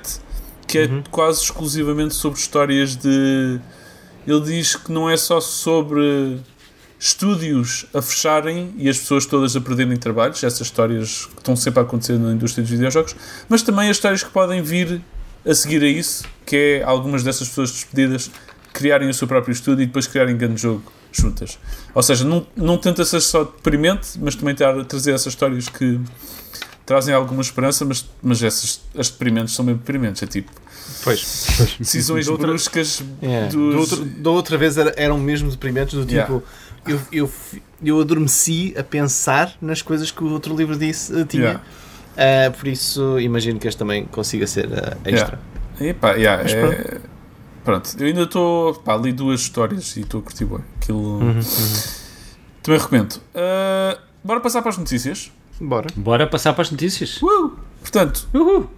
que é uhum. quase exclusivamente sobre histórias de. Ele diz que não é só sobre estúdios a fecharem e as pessoas todas a perderem trabalhos, essas histórias que estão sempre a acontecer na indústria dos videojogos, mas também as histórias que podem vir a seguir a isso, que é algumas dessas pessoas despedidas criarem o seu próprio estúdio e depois criarem grande jogo juntas. Ou seja, não, não tenta ser só deprimente, mas também trazer essas histórias que trazem alguma esperança, mas, mas essas as deprimentes são mesmo deprimentes. É tipo. Pois, pois. decisões bruscas. Yeah. Dos... Do da outra vez era, eram mesmo deprimentes, do tipo. Yeah eu, eu, eu adormeci a pensar nas coisas que o outro livro disse uh, tinha. Yeah. Uh, por isso, imagino que este também consiga ser uh, extra. Yeah. Epá, yeah, Mas, pronto. É... pronto. eu ainda estou. li duas histórias e estou a curtir bem. Aquilo. Uhum, uhum. Também recomendo. Uh, bora passar para as notícias. Bora. Bora passar para as notícias. Uh! Portanto, Uhul.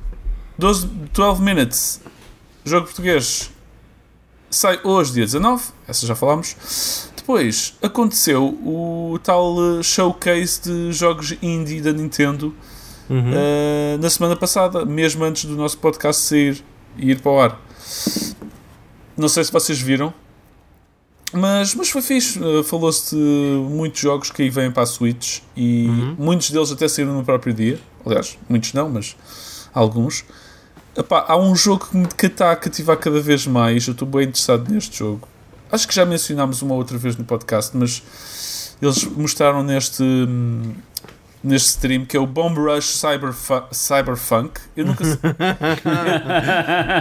12, 12 Minutes, jogo português, sai hoje, dia 19. Essa já falámos depois aconteceu o tal eh, showcase de jogos indie da Nintendo uhum. uh, na semana passada, mesmo antes do nosso podcast sair e ir para o ar. Não sei se vocês viram, mas, mas foi fixe. Uh, Falou-se de muitos jogos que aí vêm para a Switch e uhum. muitos deles até saíram no próprio dia. Aliás, muitos não, mas alguns. Epá, há um jogo que me está a cativar cada vez mais. Eu estou bem interessado neste jogo acho que já mencionámos uma outra vez no podcast, mas eles mostraram neste neste stream que é o Bomb Rush Cyberfu Cyberfunk. Eu nunca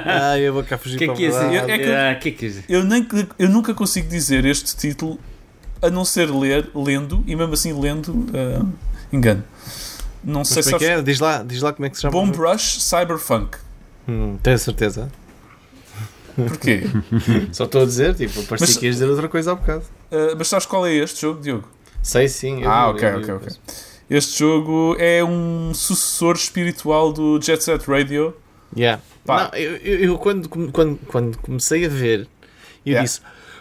ah, eu vou cá fugir que para que é, é, é que, ah, que, que eu, nem, eu nunca consigo dizer este título a não ser ler, lendo, e mesmo assim lendo, uh, engano. Não Mas sei se. É, é? Diz, lá, diz lá como é que se chama. Bomb Rush Cyberfunk. Hum, tenho certeza. Porquê? Só estou a dizer, tipo, parecia mas, que ias dizer outra coisa há bocado. Uh, mas sabes qual é este jogo, Diogo? Sei sim. ah, ok, ok, ok. Este jogo é um sucessor espiritual do Jet Set Radio. Yeah. Não, eu, eu, eu, quando, quando, quando comecei a ver, eu yeah. disse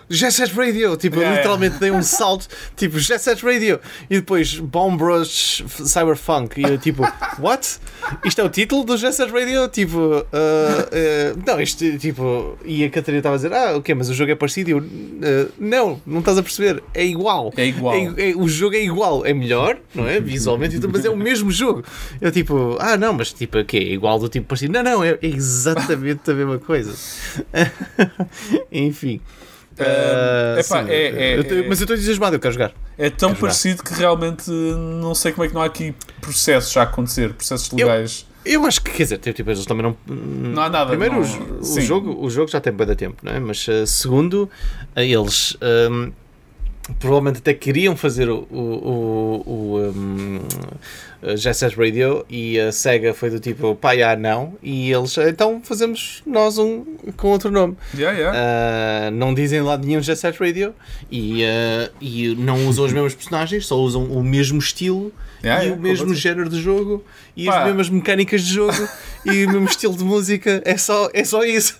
Jet Set Radio, tipo, yeah, literalmente yeah. dei um salto, tipo, Jet Set Radio, e depois Bomb Rush Cyberpunk, e eu tipo, what? Isto é o título do Jet Set Radio? Tipo, uh, uh, não, isto, tipo, e a Catarina estava a dizer, ah, ok, mas o jogo é parecido, e eu, uh, não, não estás a perceber, é igual. É igual. É, é, o jogo é igual, é melhor, não é? Visualmente, mas é o mesmo jogo. Eu tipo, ah, não, mas tipo, que é igual do tipo parecido? Não, não, é exatamente a mesma coisa. Enfim. Uh, epá, sim, é, é, eu te, mas eu estou entusiasmado, eu quero jogar. É tão parecido jogar. que realmente não sei como é que não há aqui processos a acontecer, processos legais. Eu acho que, quer dizer, tipo, eles também não. Não há nada, Primeiro, não- o, o jogo, o jogo já tem bem da tempo, não é? Mas uh, segundo, uh, eles um, provavelmente até queriam fazer o, o, o, o um, Jet Set Radio e a Sega foi do tipo, pá, já não. E eles, então fazemos nós um com outro nome. Yeah, yeah. Uh, não dizem lá nenhum Jet Set Radio e, uh, e não usam os mesmos personagens, só usam o mesmo estilo Yeah, e o mesmo género de jogo e Pá. as mesmas mecânicas de jogo e o mesmo estilo de música. É só, é só isso.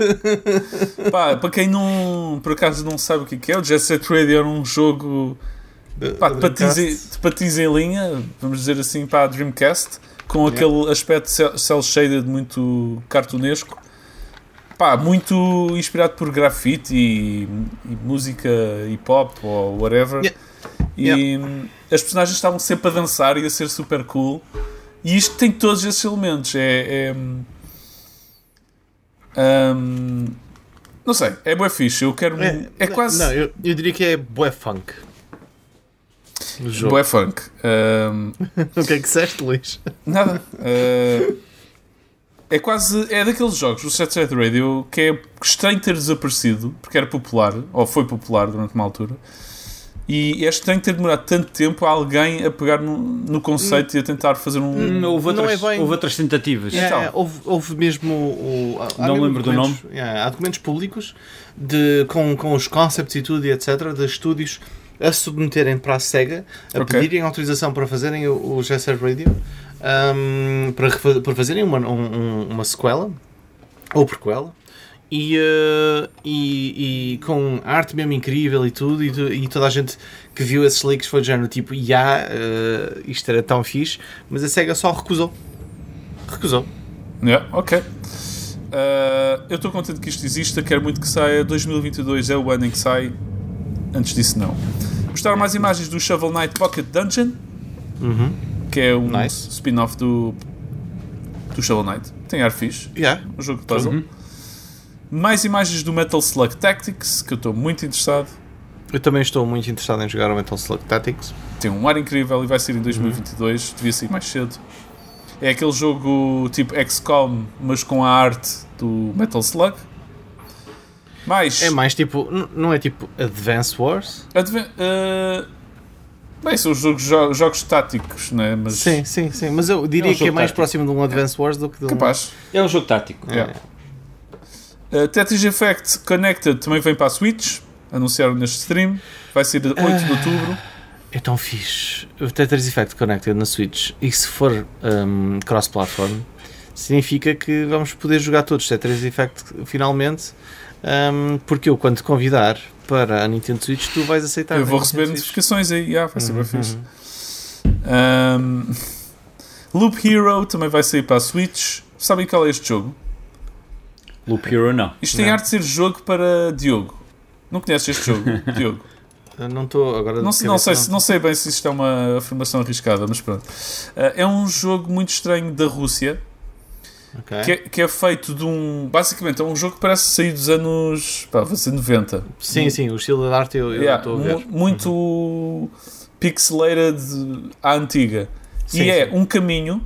Pá, para quem não, por acaso não sabe o que é que é, o Jet Set Radio era um jogo pá, de, patins em, de patins em linha, vamos dizer assim, para a Dreamcast, com aquele aspecto cel- cel shaded muito cartunesco. Pá, muito inspirado por grafite e, e música hip hop ou whatever. Yeah. E as personagens estavam sempre a dançar e a ser super cool. E isto tem todos esses elementos. É. é hum, não sei, é bué fixe. Eu quero. É, quase. Não, eu, eu diria que é bué funk. O jogo. Bué funk. Hum, O que é que disseste, Luís? nada. Uh, é quase. É daqueles jogos, o Set Set Radio, que é estranho ter desaparecido, porque era popular, ou foi popular durante uma altura. E é estranho ter demorado tanto tempo a alguém a pegar no, no conceito e a tentar fazer um. Hum, Houve Não outras, é bem- houve outras tentativas. É, Então. é, houve, houve mesmo o, há- há Não mesmo lembro do documentos- é, há documentos públicos de, com, com os concepts e tudo e etc. de estúdios a submeterem para a SEGA, a Ok. pedirem autorização para fazerem o, o Radio, ahm, para, para fazerem uma, um- um- uma sequela ou prequela. E, eh, e, e com arte mesmo incrível e tudo, e, e toda a gente que viu esses leaks foi do género tipo, já, eh, isto era tão fixe, mas a SEGA só recusou. Recusou. Yeah, ok. Uh, eu estou contente que isto exista, quero muito que saia. 2022 é o ano em que sai. Antes disso, não. Mostraram mais imagens do Shovel Knight Pocket Dungeon, Uhum. que é um Nice. spin-off do, do Shovel Knight. Tem ar fixe, Yeah. um jogo de puzzle. Uhum. Mais imagens do Metal Slug Tactics, que eu estou muito interessado. Eu também estou muito interessado em jogar o Metal Slug Tactics. Tem um ar incrível e vai sair em 2022. Devia sair mais cedo. É aquele jogo tipo XCOM, mas com a arte do Metal Slug. Mais. É mais tipo, não é tipo Advance Wars? Adven uh, bem, são os jogos, jo- jogos táticos, né? Mas Sim, sim, sim. Mas eu diria É um que é mais tático. próximo de um Advance Wars do que de um. capaz. É um jogo tático. É. Uh, Tetris Effect Connected também vem para a Switch. Anunciaram neste stream. Vai ser a 8 de outubro. É tão fixe. O Tetris Effect Connected na Switch. E se for um, cross-platform, significa que vamos poder jogar todos Tetris Effect finalmente. Um, porque eu, quando te convidar para a Nintendo Switch, tu vais aceitar. eu vou receber Nintendo Switch. notificações aí. Yeah, vai ser bem Uhum, fixe. Um, Loop Hero também vai sair para a Switch. Sabem qual é este jogo? Loop Hero não. Isto tem Não. arte de ser jogo para Diogo. Não conheces este jogo, Diogo? Não estou agora. Não, sei- não, sei, se- não sei bem se isto é uma afirmação arriscada, mas pronto. Uh, é um jogo muito estranho da Rússia, Ok. que é, que é feito de um. Basicamente, é um jogo que parece sair dos anos. pá, vai ser 90. Sim, sim, o estilo da arte eu eu Yeah, estou a ver. mu- muito pixelated à antiga. Sim, e é sim. um caminho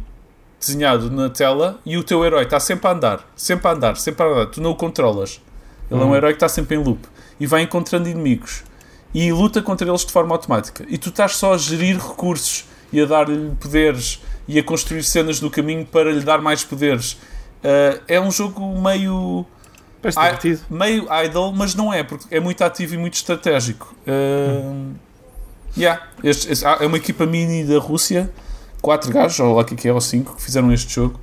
desenhado na tela e o teu herói está sempre a andar, sempre a andar, sempre a andar. Tu não o controlas. Ele é um Uhum. herói que está sempre em loop e vai encontrando inimigos e luta contra eles de forma automática. E tu estás só a gerir recursos e a dar-lhe poderes e a construir cenas no caminho para lhe dar mais poderes. Uh, é um jogo meio Parece Ah, divertido. meio idle, mas não é, porque é muito ativo e muito estratégico. Uh, yeah, este- este- é uma equipa mini da Rússia, quatro gajos, ou lá é que é, ou cinco, que fizeram este jogo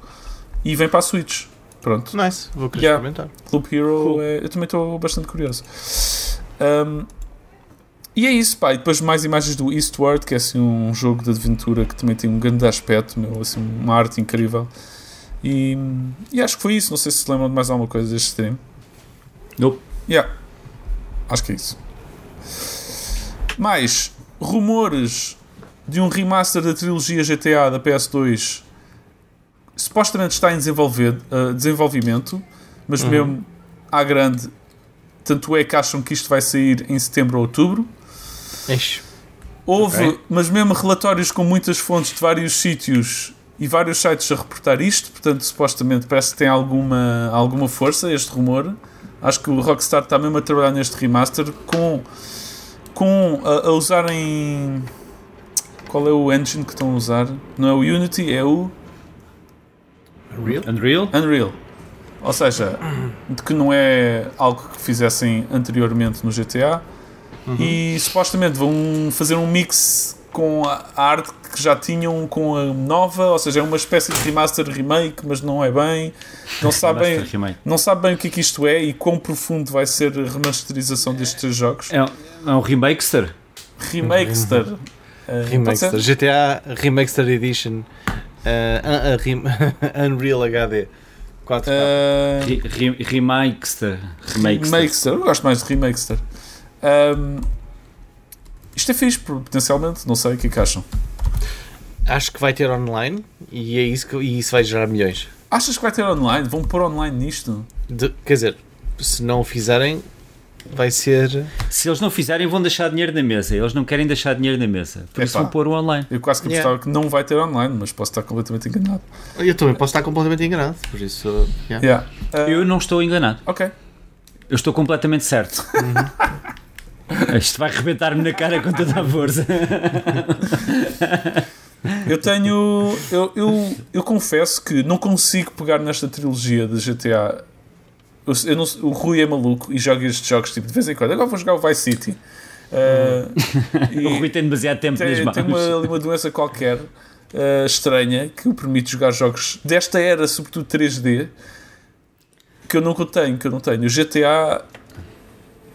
e vem para a Switch. Pronto. Nice, vou querer Yeah. experimentar. Loop Hero, Cool. é- eu também estou bastante curioso. Um, e é isso, pá. E depois mais imagens do Eastward, que é assim um jogo de aventura que também tem um grande aspecto, meu, assim, uma arte incrível. E, e acho que foi isso. Não sei se se lembram de mais alguma coisa deste stream. Nope. Yeah. Acho que é isso. Mais rumores de um remaster da trilogia GTA da PS2 supostamente está em uh, desenvolvimento, mas Uhum. mesmo à grande. Tanto é que acham que isto vai sair em setembro ou outubro. Houve, Ok. mas mesmo relatórios com muitas fontes de vários sítios e vários sites a reportar isto, portanto, supostamente parece que tem alguma, alguma força este rumor. Acho que o Rockstar está mesmo a trabalhar neste remaster com, com a, a usarem. Qual é o engine que estão a usar? Não é o Unity, é o Real? Unreal? Unreal. Ou seja, de que não é algo que fizessem anteriormente no GTA. E supostamente vão fazer um mix com a arte que já tinham com a nova, ou seja, é uma espécie de remaster remake, mas não é bem. Não se sabe bem, Remaster, remake. não sabe bem o que é que isto é e quão profundo vai ser a remasterização destes três jogos. É, um- é um remakester? Remakester. Uh, pode Remakester. ser? GTA Remaster Edition. eh, uh, uh, rem- Unreal HD. 4K. Uh, re, remakester. Remakester. Remakester. Eu gosto mais de Remakester. Um, isto é fixe, potencialmente. Não sei o que é que acham. Acho que vai ter online e é isso que e isso vai gerar milhões. Achas que vai ter online? Vão pôr online nisto? De- quer dizer, se não o fizerem, vai ser. Se eles não fizerem, vão deixar dinheiro na mesa. Eles não querem deixar dinheiro na mesa. Por isso vão pôr o online. Eu quase que Yeah. apostava que não vai ter online, mas posso estar completamente enganado. Eu também posso estar completamente enganado, por isso. yeah. Yeah. Uh, Eu não estou enganado. Ok. Eu estou completamente certo. Isto vai arrebentar-me na cara com toda a força. Eu tenho. Eu, eu, eu confesso que não consigo pegar nesta trilogia de GTA. Eu, eu não- o Rui é maluco e joga estes jogos tipo, de vez em quando. Agora vou jogar o Vice City. Uh, O Rui tem demasiado tempo nas tem, mãos. tem uma, uma doença qualquer eh, estranha que o permite jogar jogos desta era, sobretudo 3D, que eu nunca tenho, que eu não tenho. O GTA,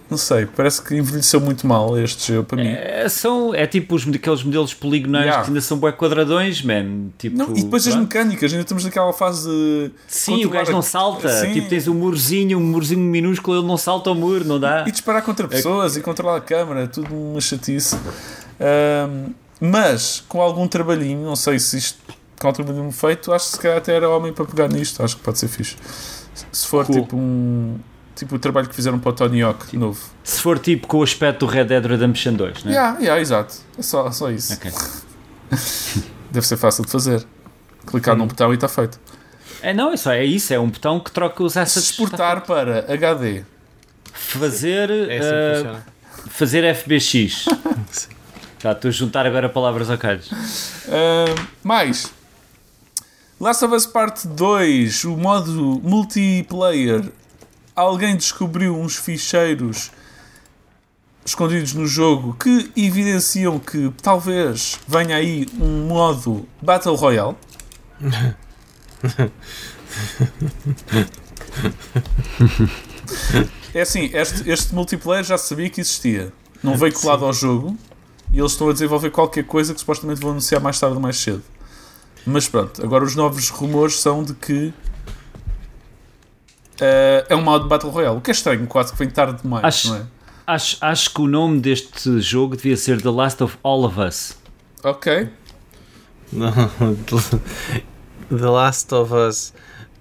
não sei, parece que envelheceu muito mal este jogo para mim. É, são, é tipo os, aqueles modelos poligonais Yeah. que ainda são bué quadradões, man. Tipo, Não, e depois as pronto. mecânicas, ainda estamos naquela fase de. Sim, o gajo não salta. Sim. Tipo, tens um murozinho, um murozinho minúsculo, ele não salta ao muro, não dá. E disparar contra pessoas e controlar a câmara, tudo uma chatice. Ahm, mas com algum trabalhinho, não sei se isto com algum trabalhinho feito, acho que se calhar até era homem para pegar nisto. Acho que pode ser fixe. Se for Cool. tipo um. Tipo o trabalho que fizeram para o Tony Hawk novo. Se for tipo com o aspecto do Red Dead Redemption 2, né? Yeah, yeah, exato. É só, só isso. Ok. Deve ser fácil de fazer. Clicar num botão e está feito. É, não, é só é isso, é um botão que troca os Se assets. exportar para HD. Fazer, É assim que funciona. fazer FBX. Já estou a juntar agora palavras ao calhos. Ahm, mais. Last of Us Part 2, o modo multiplayer. Alguém descobriu uns ficheiros escondidos no jogo que evidenciam que talvez venha aí um modo Battle Royale. É assim, este, este multiplayer já sabia que existia. Não veio colado ao jogo e eles estão a desenvolver qualquer coisa que supostamente vão anunciar mais tarde ou mais cedo. Mas pronto, agora os novos rumores são de que eh, é um modo Battle Royale. O que é estranho, quase que vem tarde demais, Acho- não é? Acho, acho que o nome deste jogo devia ser The Last of All of Us. Ok. Não, The Last of Us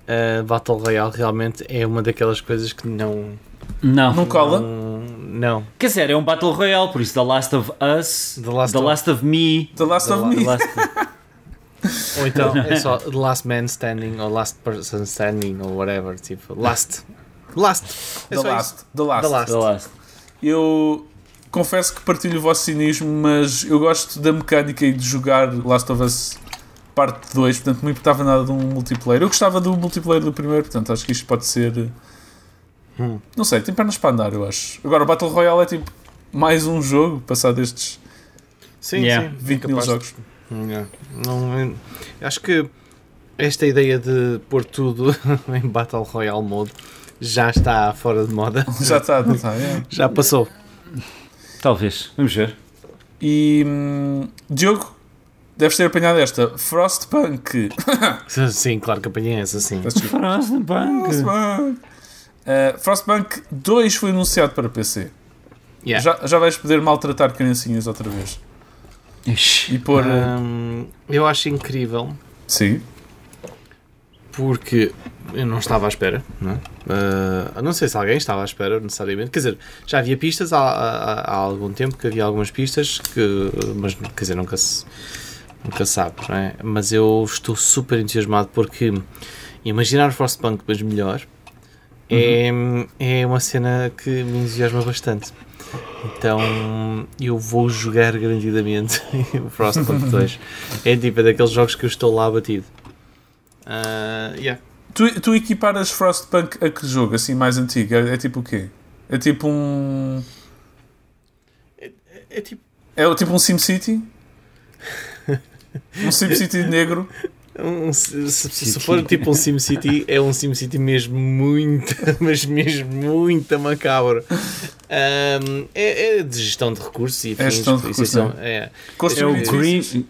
uh, Battle Royale realmente é uma daquelas coisas que não. Não. Não cola? Não. não. Quer dizer, é um Battle Royale, por isso The Last of Us, The Last of- of Me. The Last The of La- Me. The Last Ou então é só The Last Man Standing ou Last Person Standing ou whatever. Tipo, Last. Last. É The só Last. isso. The Last. The Last. The Last. Eu confesso que partilho o vosso cinismo, mas eu gosto da mecânica e de jogar Last of Us parte 2, portanto não me importava nada de um multiplayer. Eu gostava do multiplayer do primeiro, portanto acho que isto pode ser. Hum. Não sei, tem pernas para andar, eu acho. Agora o Battle Royale é tipo mais um jogo, passado estes Sim, Yeah. sim. 20 mil capaz de- jogos. Não, acho que esta ideia de pôr tudo em Battle Royale mode já está fora de moda. Já está, não está. é. Já passou. Talvez. Vamos ver. E hum, Diogo, deves ter apanhado esta Frostpunk. Sim, claro que apanhei essa, sim. Frostpunk. Frostpunk. Uh, Frostpunk 2 foi anunciado para PC. Yeah. Já, já vais poder maltratar criancinhas outra vez. Ixi. E pôr. uh, Hum, eu acho incrível sim. porque eu não estava à espera. Não, é? Ah, não sei se alguém estava à espera necessariamente. Quer dizer, já havia pistas há, há- há algum tempo que havia algumas pistas, que, mas quer dizer, nunca se nunca sabes, não é? Mas eu estou super entusiasmado porque imaginar Frostpunk, mas melhor, é, é uma cena que me entusiasma bastante. Então eu vou jogar garantidamente o Frostpunk 2. É tipo é daqueles jogos que eu estou lá batido. Ah, yeah. Tu, tu equiparas Frostpunk a que jogo, assim, mais antigo? É, é tipo o quê? É tipo um... É tipo É o- tipo um SimCity? um SimCity negro? Um, se, se- for tipo um SimCity, é um SimCity mesmo muito, mas mesmo muito macabro. Ahm, é, é de gestão de recursos e É gestão de recursos, são- é. É Construir o? Green.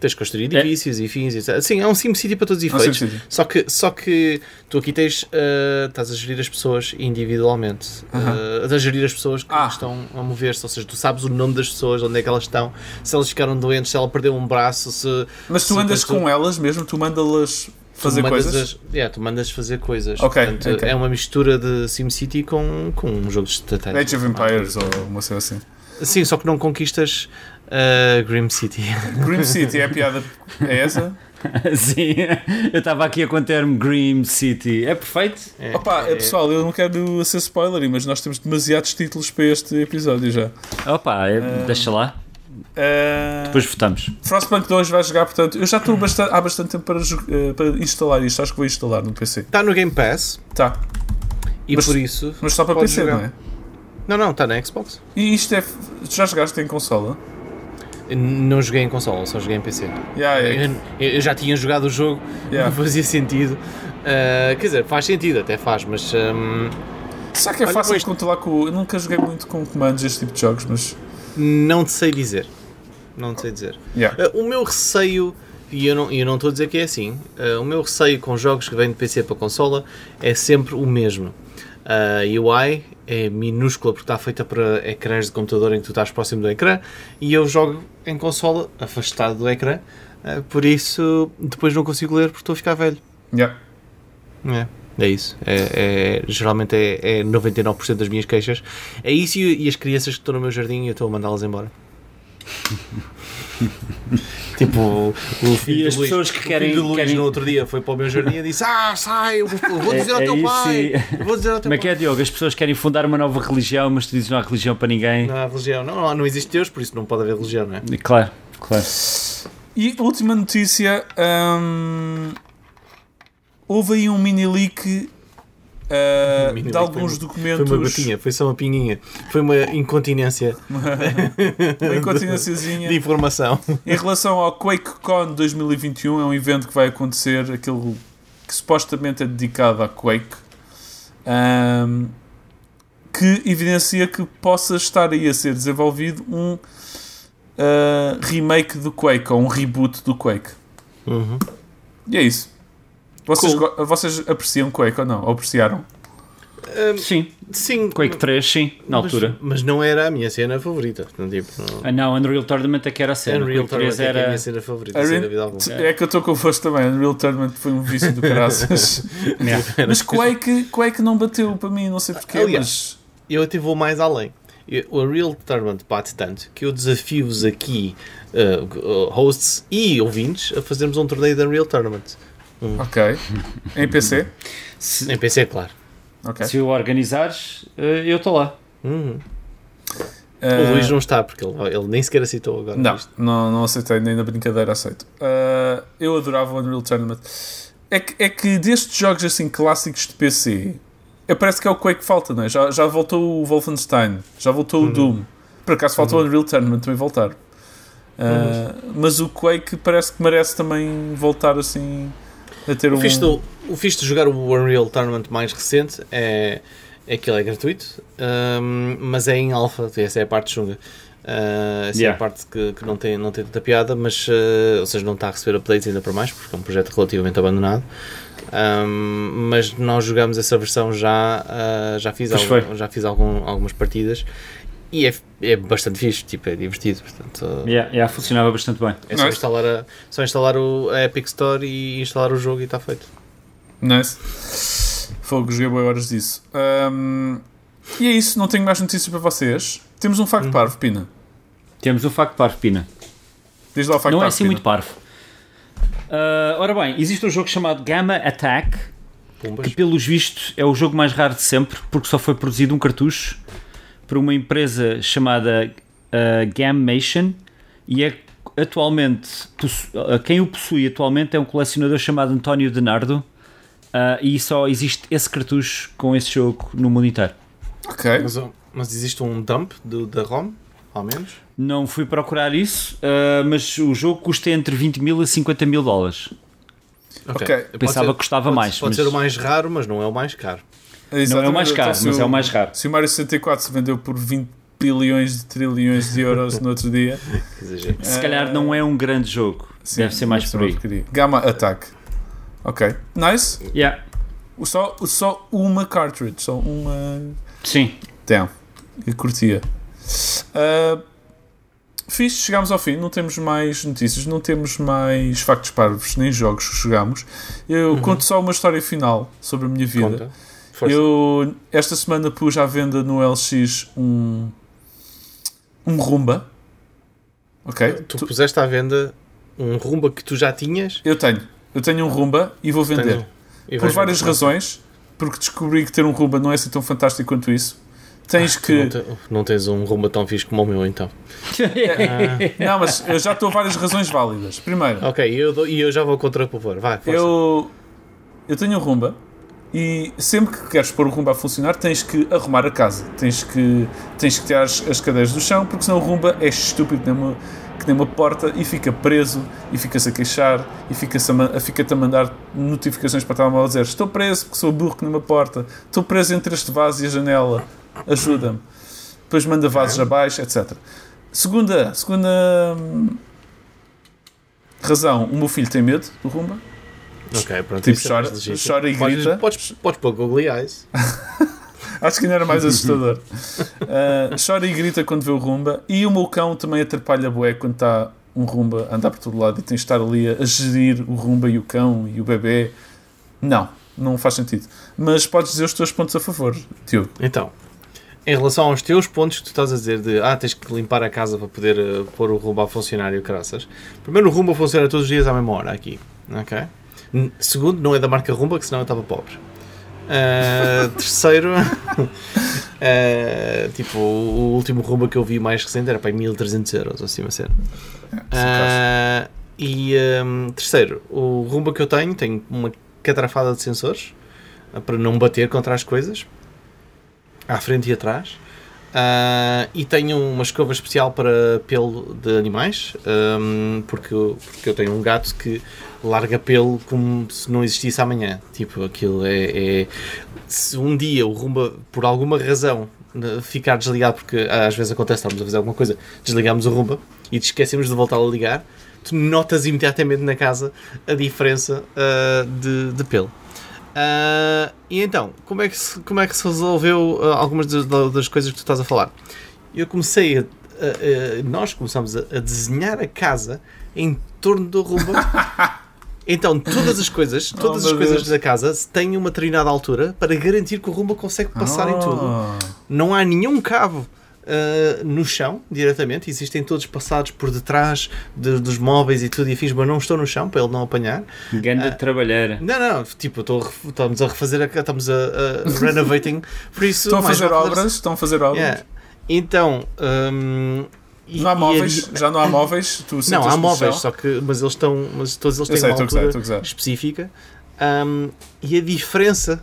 Tens de construir edifícios e fins. E, sim, é um SimCity para todos os É um efeitos. SimCity. Só que, só que tu aqui tens, ah, estás a gerir as pessoas individualmente. Ah, a gerir as pessoas que Ah. estão a mover-se. Ou seja, tu sabes o nome das pessoas, onde é que elas estão, se elas ficaram doentes, se ela perdeu um braço, se. Mas tu se andas com elas mesmo? Tu mandas-las fazer coisas? As, yeah, tu mandas fazer coisas. Ok, Portanto, ok. É uma mistura de SimCity com, com um jogo de estratégia. Age of Empires ou uma coisa assim. Sim, só que não conquistas uh, Grim City. Grim City é a piada. É essa? Sim, eu estava aqui a contar-me Grim City. É perfeito. É, Opa, é- pessoal, eu não quero ser spoiler, mas nós temos demasiados títulos para este episódio já. Opa, é- deixa lá. Uh, Depois votamos. Frostpunk 2 vai jogar, portanto, eu já estou bastante- há bastante tempo para, eh, para instalar isto. Acho que vou instalar no PC. Está no Game Pass Tá, e Mas- por isso. mas só para PC, jogar. não é? Não, não, está na Xbox. E isto é. Já jogaste em consola? Não joguei em console, só joguei em PC. Yeah. Eu, eu já tinha jogado o jogo, Yeah. não fazia sentido. Uh, quer dizer, faz sentido, até faz, mas. um, Será que é fácil de controlar com. Eu nunca joguei muito com comandos este tipo de jogos, mas. não te sei dizer. Não te sei dizer. Yeah. Uh, o meu receio, e eu não, eu não estou a dizer que é assim, uh, o meu receio com jogos que vêm de PC para consola é sempre o mesmo. A UI é minúscula porque está feita para ecrãs de computador em que tu estás próximo do ecrã e eu jogo em consola afastado do ecrã, uh, por isso depois não consigo ler porque estou a ficar velho. Yeah. É, é isso. É, é- geralmente é, é 99% das minhas queixas. É isso e, e as crianças que estão no meu jardim e eu estou a mandá-las embora. tipo, o, filho E do as Luís- pessoas que o querem- filho do Luís querem- no outro dia foi para o meu jardim e disse: Ah, sai, eu vou, vou dizer É- ao é teu isso pai. e- Vou dizer ao teu Como é que pai. é, Diogo? As pessoas querem fundar uma nova religião, mas tu dizes não há religião para ninguém. Não há religião. Não, não, não existe Deus, por isso não pode haver religião, não é? Claro, claro. E última notícia: hum, houve aí um mini leak uh, de alguns foi documentos. Foi uma gotinha, foi só uma pinguinha. Foi uma incontinência uma incontinênciazinha. de informação. Em relação ao QuakeCon 2021, é um evento que vai acontecer, aquele que supostamente é dedicado à Quake, ahm, que evidencia que possa estar aí a ser desenvolvido um ah, remake do Quake, ou um reboot do Quake. Uhum. E é isso. Vocês, Cool. vocês apreciam Quake ou não? Ou apreciaram? Sim, Sim. Quake 3, sim, na mas- altura. Mas, não era a minha cena favorita. Não, tipo, não... Ah, não, Unreal Tournament é que era a cena. Unreal Quake 3 Tournament é que é a era. minha cena favorita, alguma. É que eu estou convosco também. Unreal Tournament foi um vício do caraças. Mas Quake, Quake não bateu para mim, não sei porquê. Aliás, Eu até vou mais além. O Unreal Tournament bate tanto que eu desafio-vos aqui, uh, uh, hosts e ouvintes, a fazermos um torneio de Unreal Tournament. Mas... Ok. Em PC? Se, Em PC, claro. Ok. se o organizares, eh, eu estou lá. Uhum. Ah, O Luís não está, porque ele, ele nem sequer aceitou agora. Não, isto. não, não aceitei, nem na brincadeira aceito. Ah, eu adorava o Unreal Tournament. É que, é que destes jogos assim clássicos de PC, é, parece que é o Quake que falta, não é? Já, já voltou o Wolfenstein, já voltou o Doom. Por acaso falta o Unreal Tournament também voltar. Ah, mas o Quake parece que merece também voltar assim a ter O um. fixe, do, o fixe de jogar o Unreal Tournament mais recente é, é que ele é gratuito, hum, mas é em alpha, essa é a parte chunga. Uh, essa é Yeah. a parte que, que não, tem, não tem tanta piada, mas uh, ou seja, não está a receber updates ainda para mais, porque é um projeto relativamente abandonado. Um, mas nós jogamos essa versão já, uh, já fiz, algum- já fiz algum- algumas partidas e é, é bastante fixe, tipo, é divertido. Portanto, uh, Yeah, yeah, funcionava bastante bem. é só Nice. instalar, a, só instalar o, a Epic Store e instalar o jogo e está feito. Nice. Fogo, joguei boas horas disso. Ahm, e é isso, não tenho mais notícias para vocês. Temos um facto parvo, Pina. Temos o facto para a Pina. Diz lá o facto Não é rápido. assim muito parvo. Ah, ora bem, existe um jogo chamado Gamma Attack, Pumbas. que pelos vistos é o jogo mais raro de sempre, porque só foi produzido um cartucho por uma empresa chamada uh, Gammation e é atualmente uh, quem o possui atualmente é um colecionador chamado António Denardo uh, e só existe esse cartucho com esse jogo no mundo inteiro. Ok. Mas, mas existe um dump do, da ROM, ao menos? Não fui procurar isso, uh, mas o jogo custa entre 20 mil a 50 mil dólares. Ok. Pode Pensava ser- que custava pode- mais, Pode mas- ser o mais raro, mas não é o mais caro. Não é o Exatamente, mais caro, então, se mas é o o- mais raro. Se o Mario 64 se vendeu por 20 bilhões de trilhões de euros no outro dia, exagero. Se Eh, calhar não é um grande jogo, sim, deve ser mais por aí. Gamma Attack. Ok. Nice. Yeah. Só, só uma cartridge, só uma. Sim, Damn. Eu curtia. Uh, fixe, chegámos ao fim. Não temos mais notícias, não temos mais factos parvos, nem jogos que jogamos. Eu conto só uma história final sobre a minha vida. Conta. Força. Eu esta semana pus à venda no LX um. um Rumba. Ok? Tu Tu- puseste à venda um rumba que tu já tinhas. eu tenho. Eu tenho um Rumba e vou vender. tens um- e Por várias razões. Porque descobri que ter um Rumba não é assim tão fantástico quanto isso. Tens Tu que. Não, te- não tens um rumba tão fixe como o meu, então. Não, mas eu já estou a várias razões válidas. Primeiro, Ok, e eu, e eu já vou contrapor. Vai, força. eu, eu tenho um Rumba e sempre que queres pôr o Rumba a funcionar tens que arrumar a casa. Tens que, tens que tirar as, as cadeiras do chão porque senão o Rumba é estúpido que nem uma, que nem uma porta e fica preso e fica-se a queixar e fica-se a, fica-te a mandar notificações para estar mal a dizer estou preso porque sou burro que nem uma porta, estou preso entre este vaso e a janela, ajuda-me. Depois manda vasos abaixo, etc. Segunda, segunda hum, razão, o meu filho tem medo do Rumba. Ok, pronto. Tipo, é chora- legítimo. chora e grita. Podes, podes pôr Google Eyes. Acho que ainda era mais assustador. Uh, chora e grita quando vê o Rumba. E o meu cão também atrapalha bué quando está um Rumba a andar por todo lado e tens de estar ali a, a gerir o Rumba e o cão e o bebê. Não, não faz sentido. Mas podes dizer os teus pontos a favor, Tio. Então, em relação aos teus pontos que tu estás a dizer de ah, tens que limpar a casa para poder eh, pôr o rumba a funcionar e o caraças. Primeiro, o rumba funciona todos os dias à mesma hora aqui. Ok? Segundo, não é da marca Rumba, que senão eu estava pobre. Ah, terceiro, ah, tipo, o último Rumba que eu vi mais recente era para 1300 euros, assim uma cena. Ah, e hum, terceiro, o Rumba que eu tenho tem uma catrafada de sensores para não bater contra as coisas à frente e atrás. Ah, e tenho uma escova especial para pelo de animais, hum, porque, eu- porque eu tenho um gato que larga pelo como se não existisse amanhã. Tipo, aquilo é. é- se um dia o Rumba, por alguma razão, ficar desligado, porque às vezes acontece, estamos a fazer alguma coisa, desligamos o Rumba e te esquecemos de voltar a ligar, tu notas imediatamente na casa a diferença ah, de, de pelo. Ah, e então, como é que se, como é que se resolveu ah, algumas das, das coisas que tu estás a falar? Eu comecei a, a- a- nós começamos a, a desenhar a casa em torno do Rumba. Então, todas as coisas, todas Oh, as coisas Deus. da casa têm uma determinada altura para garantir que o Rumba consegue passar em tudo. Ah, Não há nenhum cabo ah, no chão, diretamente. Existem todos passados por detrás de- dos móveis e tudo e afins, mas não estão no chão para ele não apanhar. Ganda de trabalheira. Não, não, tipo, estou estamos a refazer, estamos a, a renovating, por isso... Estão a mais fazer obras? Estão a fazer obras? Yeah. Então, hum, e- Não há a móveis? Já não há móveis? Tu Não, há móveis, só que, mas eles estão, mas todos eles têm sei, uma altura gozar. específica, hum, e a diferença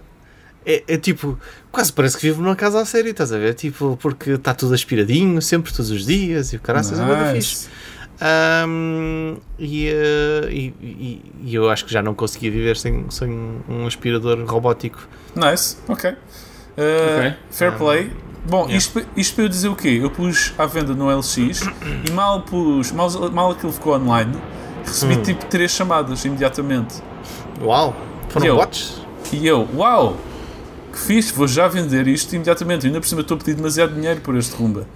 é, é tipo, quase parece que vivo numa casa a sério, estás a ver? Tipo, porque está tudo aspiradinho, sempre, todos os dias, e o caraças é muito fixe. Nice. Hum, e, eh, e, e- e eu acho que já não conseguia viver sem, sem um aspirador robótico. Nice, ok. Uh, Ok. Fair play. Bom, yeah. isto, isto para eu dizer o quê? Eu pus à venda no LX e mal pus, mal, mal aquilo ficou online, recebi Hum. tipo três chamadas imediatamente. Uau! Foram E eu? bots? E eu, uau, que fixe, vou já vender isto imediatamente. Ainda por cima estou a pedir demasiado dinheiro por este rumba.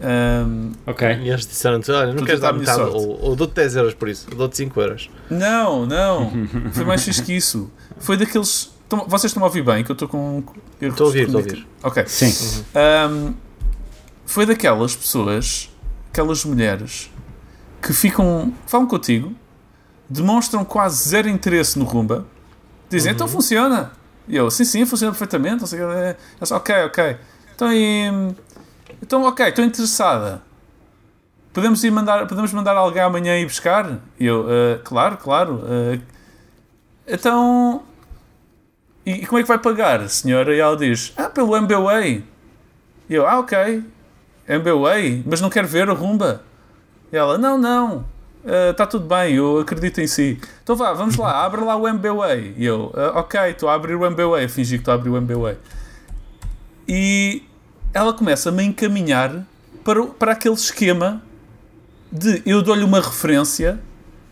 Um, Ok. E eles disseram-te: Olha, não queres dar metade, ou, ou dou-te 10 euros por isso, ou dou-te 5 euros. não, não, foi mais fixe que isso. Foi daqueles. Tão- vocês estão a ouvir bem? Que eu estou com. Estou a ouvir, estou a ouvir. Ok. Sim. Um, foi daquelas pessoas, aquelas mulheres, que ficam, falam contigo, demonstram quase zero interesse no rumba, dizem, então funciona. E eu, sim, sim, funciona perfeitamente. Não sei, o é, só, ok, ok. Então, e, então ok, estou interessada. Podemos, ir mandar, podemos mandar alguém amanhã ir buscar? E eu, "Ah, claro, claro. ah, então, e, e como é que vai pagar, senhora? E ela diz, ah, pelo MBWay. E eu, ah, ok. MBWay, mas não quero ver a rumba. E ela, não, não, está tudo bem, eu acredito em si. Então vá, vamos lá, abre lá o MBWay. E eu, "Ah, ok, estou a abrir o MBWay, fingi que estou a abrir o MBWay. E ela começa-me a encaminhar para, para aquele esquema de eu dou-lhe uma referência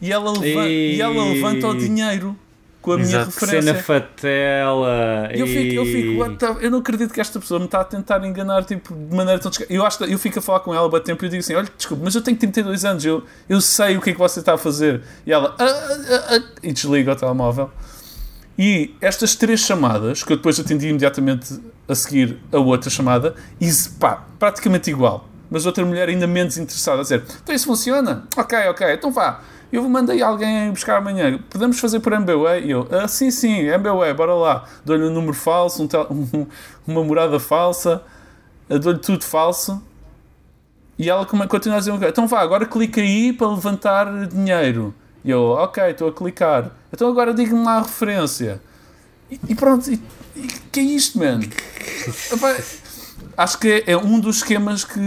e ela, leva- e ela levanta o dinheiro com a minha Exato. referência. Cena fatela. E eu fico, eu fico, the- eu não acredito que esta pessoa me está a tentar enganar tipo, de maneira tão desca- Eu acho eu fico a falar com ela há bastante tempo e eu digo assim: olha, desculpe, mas eu tenho 32 anos, eu, eu sei o que é que você está a fazer. E ela, "Ah, ah, ah", e desliga o telemóvel. E estas três chamadas, que eu depois atendi imediatamente a seguir a outra chamada, e pá, praticamente igual. Mas outra mulher ainda menos interessada a dizer: então isso funciona? Ok, ok, então vá. Eu mandei alguém buscar amanhã. Podemos fazer por MBWay? E eu, ah, sim, sim, MBWay, bora lá. Dou-lhe um número falso, um tel- um- uma morada falsa, dou-lhe tudo falso. E ela continua a dizer: "Ok, então vá, agora clica aí para levantar dinheiro. E eu, ok, estou a clicar. Então agora diga-me lá a referência. E, e pronto, e, e que é isto, man? Acho que é, é um dos esquemas que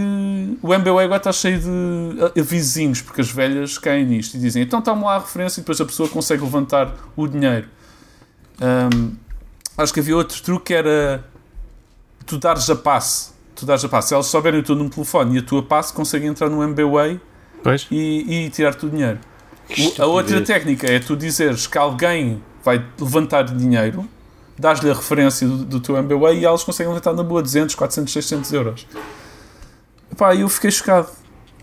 o MBA agora está cheio de vizinhos, porque as velhas caem nisto e dizem então toma lá a referência e depois a pessoa consegue levantar o dinheiro. Hum, acho que havia outro truque que era tu dares a passe. Tu dares a passe. Se elas souberem o teu número de telefone e a tua passe, conseguem entrar no MBWay Pois. e, e tirar-te o dinheiro. O- a outra técnica é tu dizeres que alguém vai levantar dinheiro, dás-lhe a referência do, do teu MBWay e elas conseguem levantar na boa 200, 400, 600 euros. Epá, eu fiquei chocado.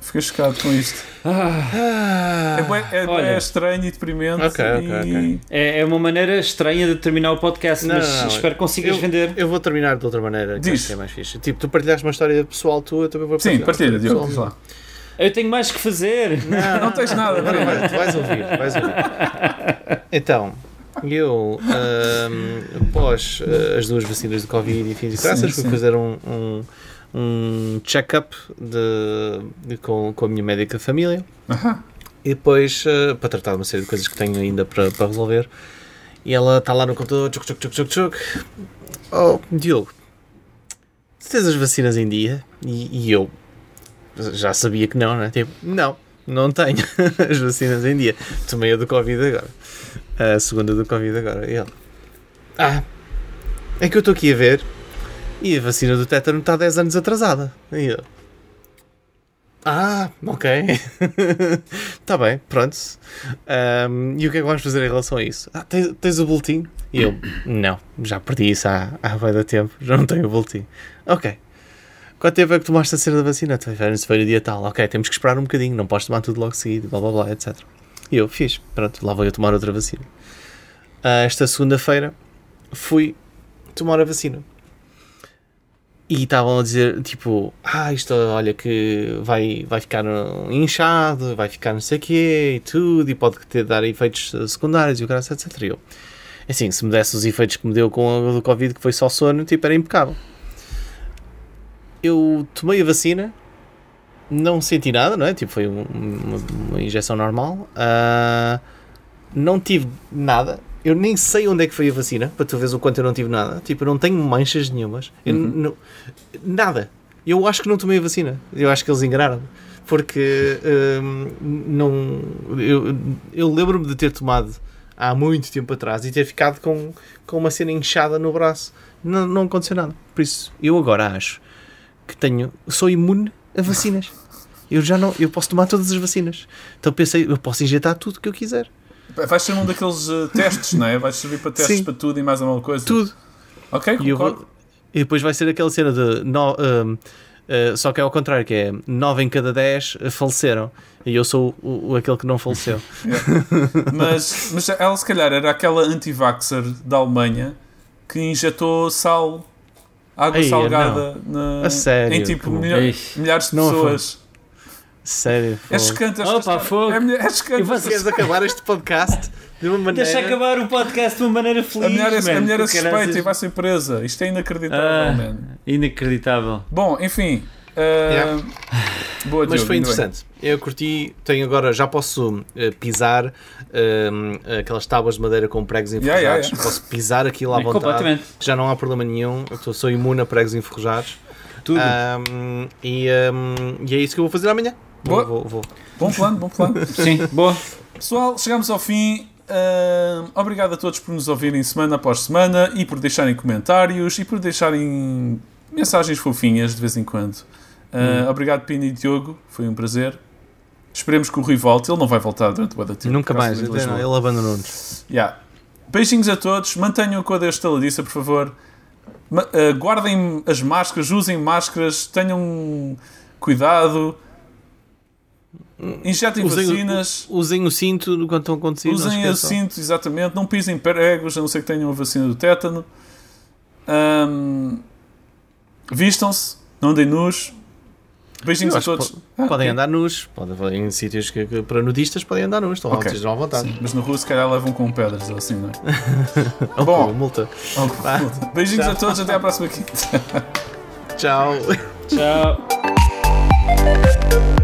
Fiquei chocado com isto. Ah, É, bué- é, olha. estranho e deprimente. Ok, ok, e... ok. É, é uma maneira estranha de terminar o podcast, Não, mas não, não. espero que consigas eu, vender. Eu vou terminar de outra maneira, que Diz. acho que é mais fixe. Tipo, tu partilhaste uma história pessoal tua, também vou Sim, partilhar. partilha, Diogo. Diz lá. Eu tenho mais que fazer. Não, Não tens nada, Não, vais ouvir, vais ouvir. Então, eu, ahm, após ah, as duas vacinas de Covid e fins e graças, fui fazer um, um, um check-up de, de- com, com a minha médica de família Aham. e depois ah, para tratar de uma série de coisas que tenho ainda para, para resolver. E ela está lá no computador, tchuc, tchuc, tchuc, tchuc, tchuc. Oh, Diogo, tu tens as vacinas em dia? E, e eu já sabia que não, né? Tipo, não, não tenho as vacinas em dia. Tomei a do Covid agora. A segunda do Covid agora. E ele, ah, é que eu estou aqui a ver e a vacina do tétano está 10 anos atrasada. E eu, ah, ok. Está bem, pronto. Ahm, e o que é que vamos fazer em relação a isso? Ah, tens, tens o boletim? E eu, não, já perdi isso há, há bem da tempo, já não tenho o boletim. Ok. Quanto tempo é que tomaste a cena da vacina? Foi no dia tal. Ok, temos que esperar um bocadinho, não podes tomar tudo logo seguido, blá blá blá, etc. E eu, fiz, pronto, lá vou eu tomar outra vacina. Ah, esta segunda-feira fui tomar a vacina. E estavam a dizer, tipo, ah, isto, olha, que vai, vai ficar uh, inchado, vai ficar não sei o quê, e tudo, e pode ter, dar efeitos uh, secundários, e o cara, etc. E eu, assim, se me desse os efeitos que me deu com a do Covid, que foi só sono, tipo, era impecável. Eu tomei a vacina, não senti nada, não é? Tipo, foi um- uma, uma injeção normal. Ah, não tive nada. Eu nem sei onde é que foi a vacina, para tu veres o quanto eu não tive nada. Tipo, eu não tenho manchas nenhumas. Eu Uhum. não- nada. Eu acho que não tomei a vacina. Eu acho que eles enganaram Porque hum, não. Eu, eu lembro-me de ter tomado há muito tempo atrás e ter ficado com, com uma cena inchada no braço. Não, não aconteceu nada. Por isso, eu agora acho que tenho. Sou imune a vacinas. Eu já não. Eu posso tomar todas as vacinas. Então pensei, eu posso injetar tudo que eu quiser. Vai ser um daqueles eh, testes, não é? Vai servir para testes Sim. para tudo e mais alguma coisa. Tudo. Ok, E, eu concordo. vou- e depois vai ser aquela cena de. No, uh, só que é ao contrário, que é 9 em cada 10 faleceram. E eu sou o, o- aquele que não faleceu. Mas, mas ela se calhar era aquela anti-vaxxer da Alemanha que injetou sal, água Ei, salgada na, A sério? em tipo Como- milha- milhares de Não pessoas. Sério. É chocante esta Opa, fogo. É, melhor- é chocante. E você- Queres acabar este podcast de uma maneira. Deixa acabar o podcast de uma maneira feliz. A mulher é, a man, mulher é com suspeita e vai ser presa. Isto é inacreditável, Ah, man. Inacreditável. Bom, enfim. uh, Yeah. Boa, Mas Diogo, foi interessante. Eu curti, tenho agora, já posso eh, pisar eh, aquelas tábuas de madeira com pregos enferrujados. Yeah, yeah, yeah. Posso pisar aquilo à É, vontade. completamente. Já não há problema nenhum. Eu sou imune a pregos enferrujados. Tudo. Ahm, e, ahm, e é isso que eu vou fazer amanhã. Boa. Vou, vou, vou. Bom plano, bom plano. Sim, boa. Pessoal, chegamos ao fim. Uh, obrigado a todos por nos ouvirem semana após semana e por deixarem comentários e por deixarem mensagens fofinhas de vez em quando. Uh, Obrigado, Pina e Diogo. Foi um prazer. Esperemos que o Rui volte. Ele não vai voltar durante o tempo. Nunca mais. Ele ele abandonou-nos. Yeah. Beijinhos a todos. Mantenham a Deus estaladiça, por favor. Ma- uh, guardem as máscaras, usem máscaras, tenham cuidado. Injetem Usem, vacinas. o, usem o cinto quando estão acontecidos. Usem o cinto, exatamente. Não pisem pregos, a não ser que tenham a vacina do tétano. Ahm, Vistam-se, não andem nus. Beijinhos a todos. po- Ah, Podem andar nus. Podem, em sítios que, que para nudistas podem andar nus. Estão, Ok. estejam à vontade. Sim, mas na rua se calhar levam com pedras ou assim, não é? Bom. com multa. Beijinhos Tchau. a todos, até à próxima quinta. Tchau. Tchau.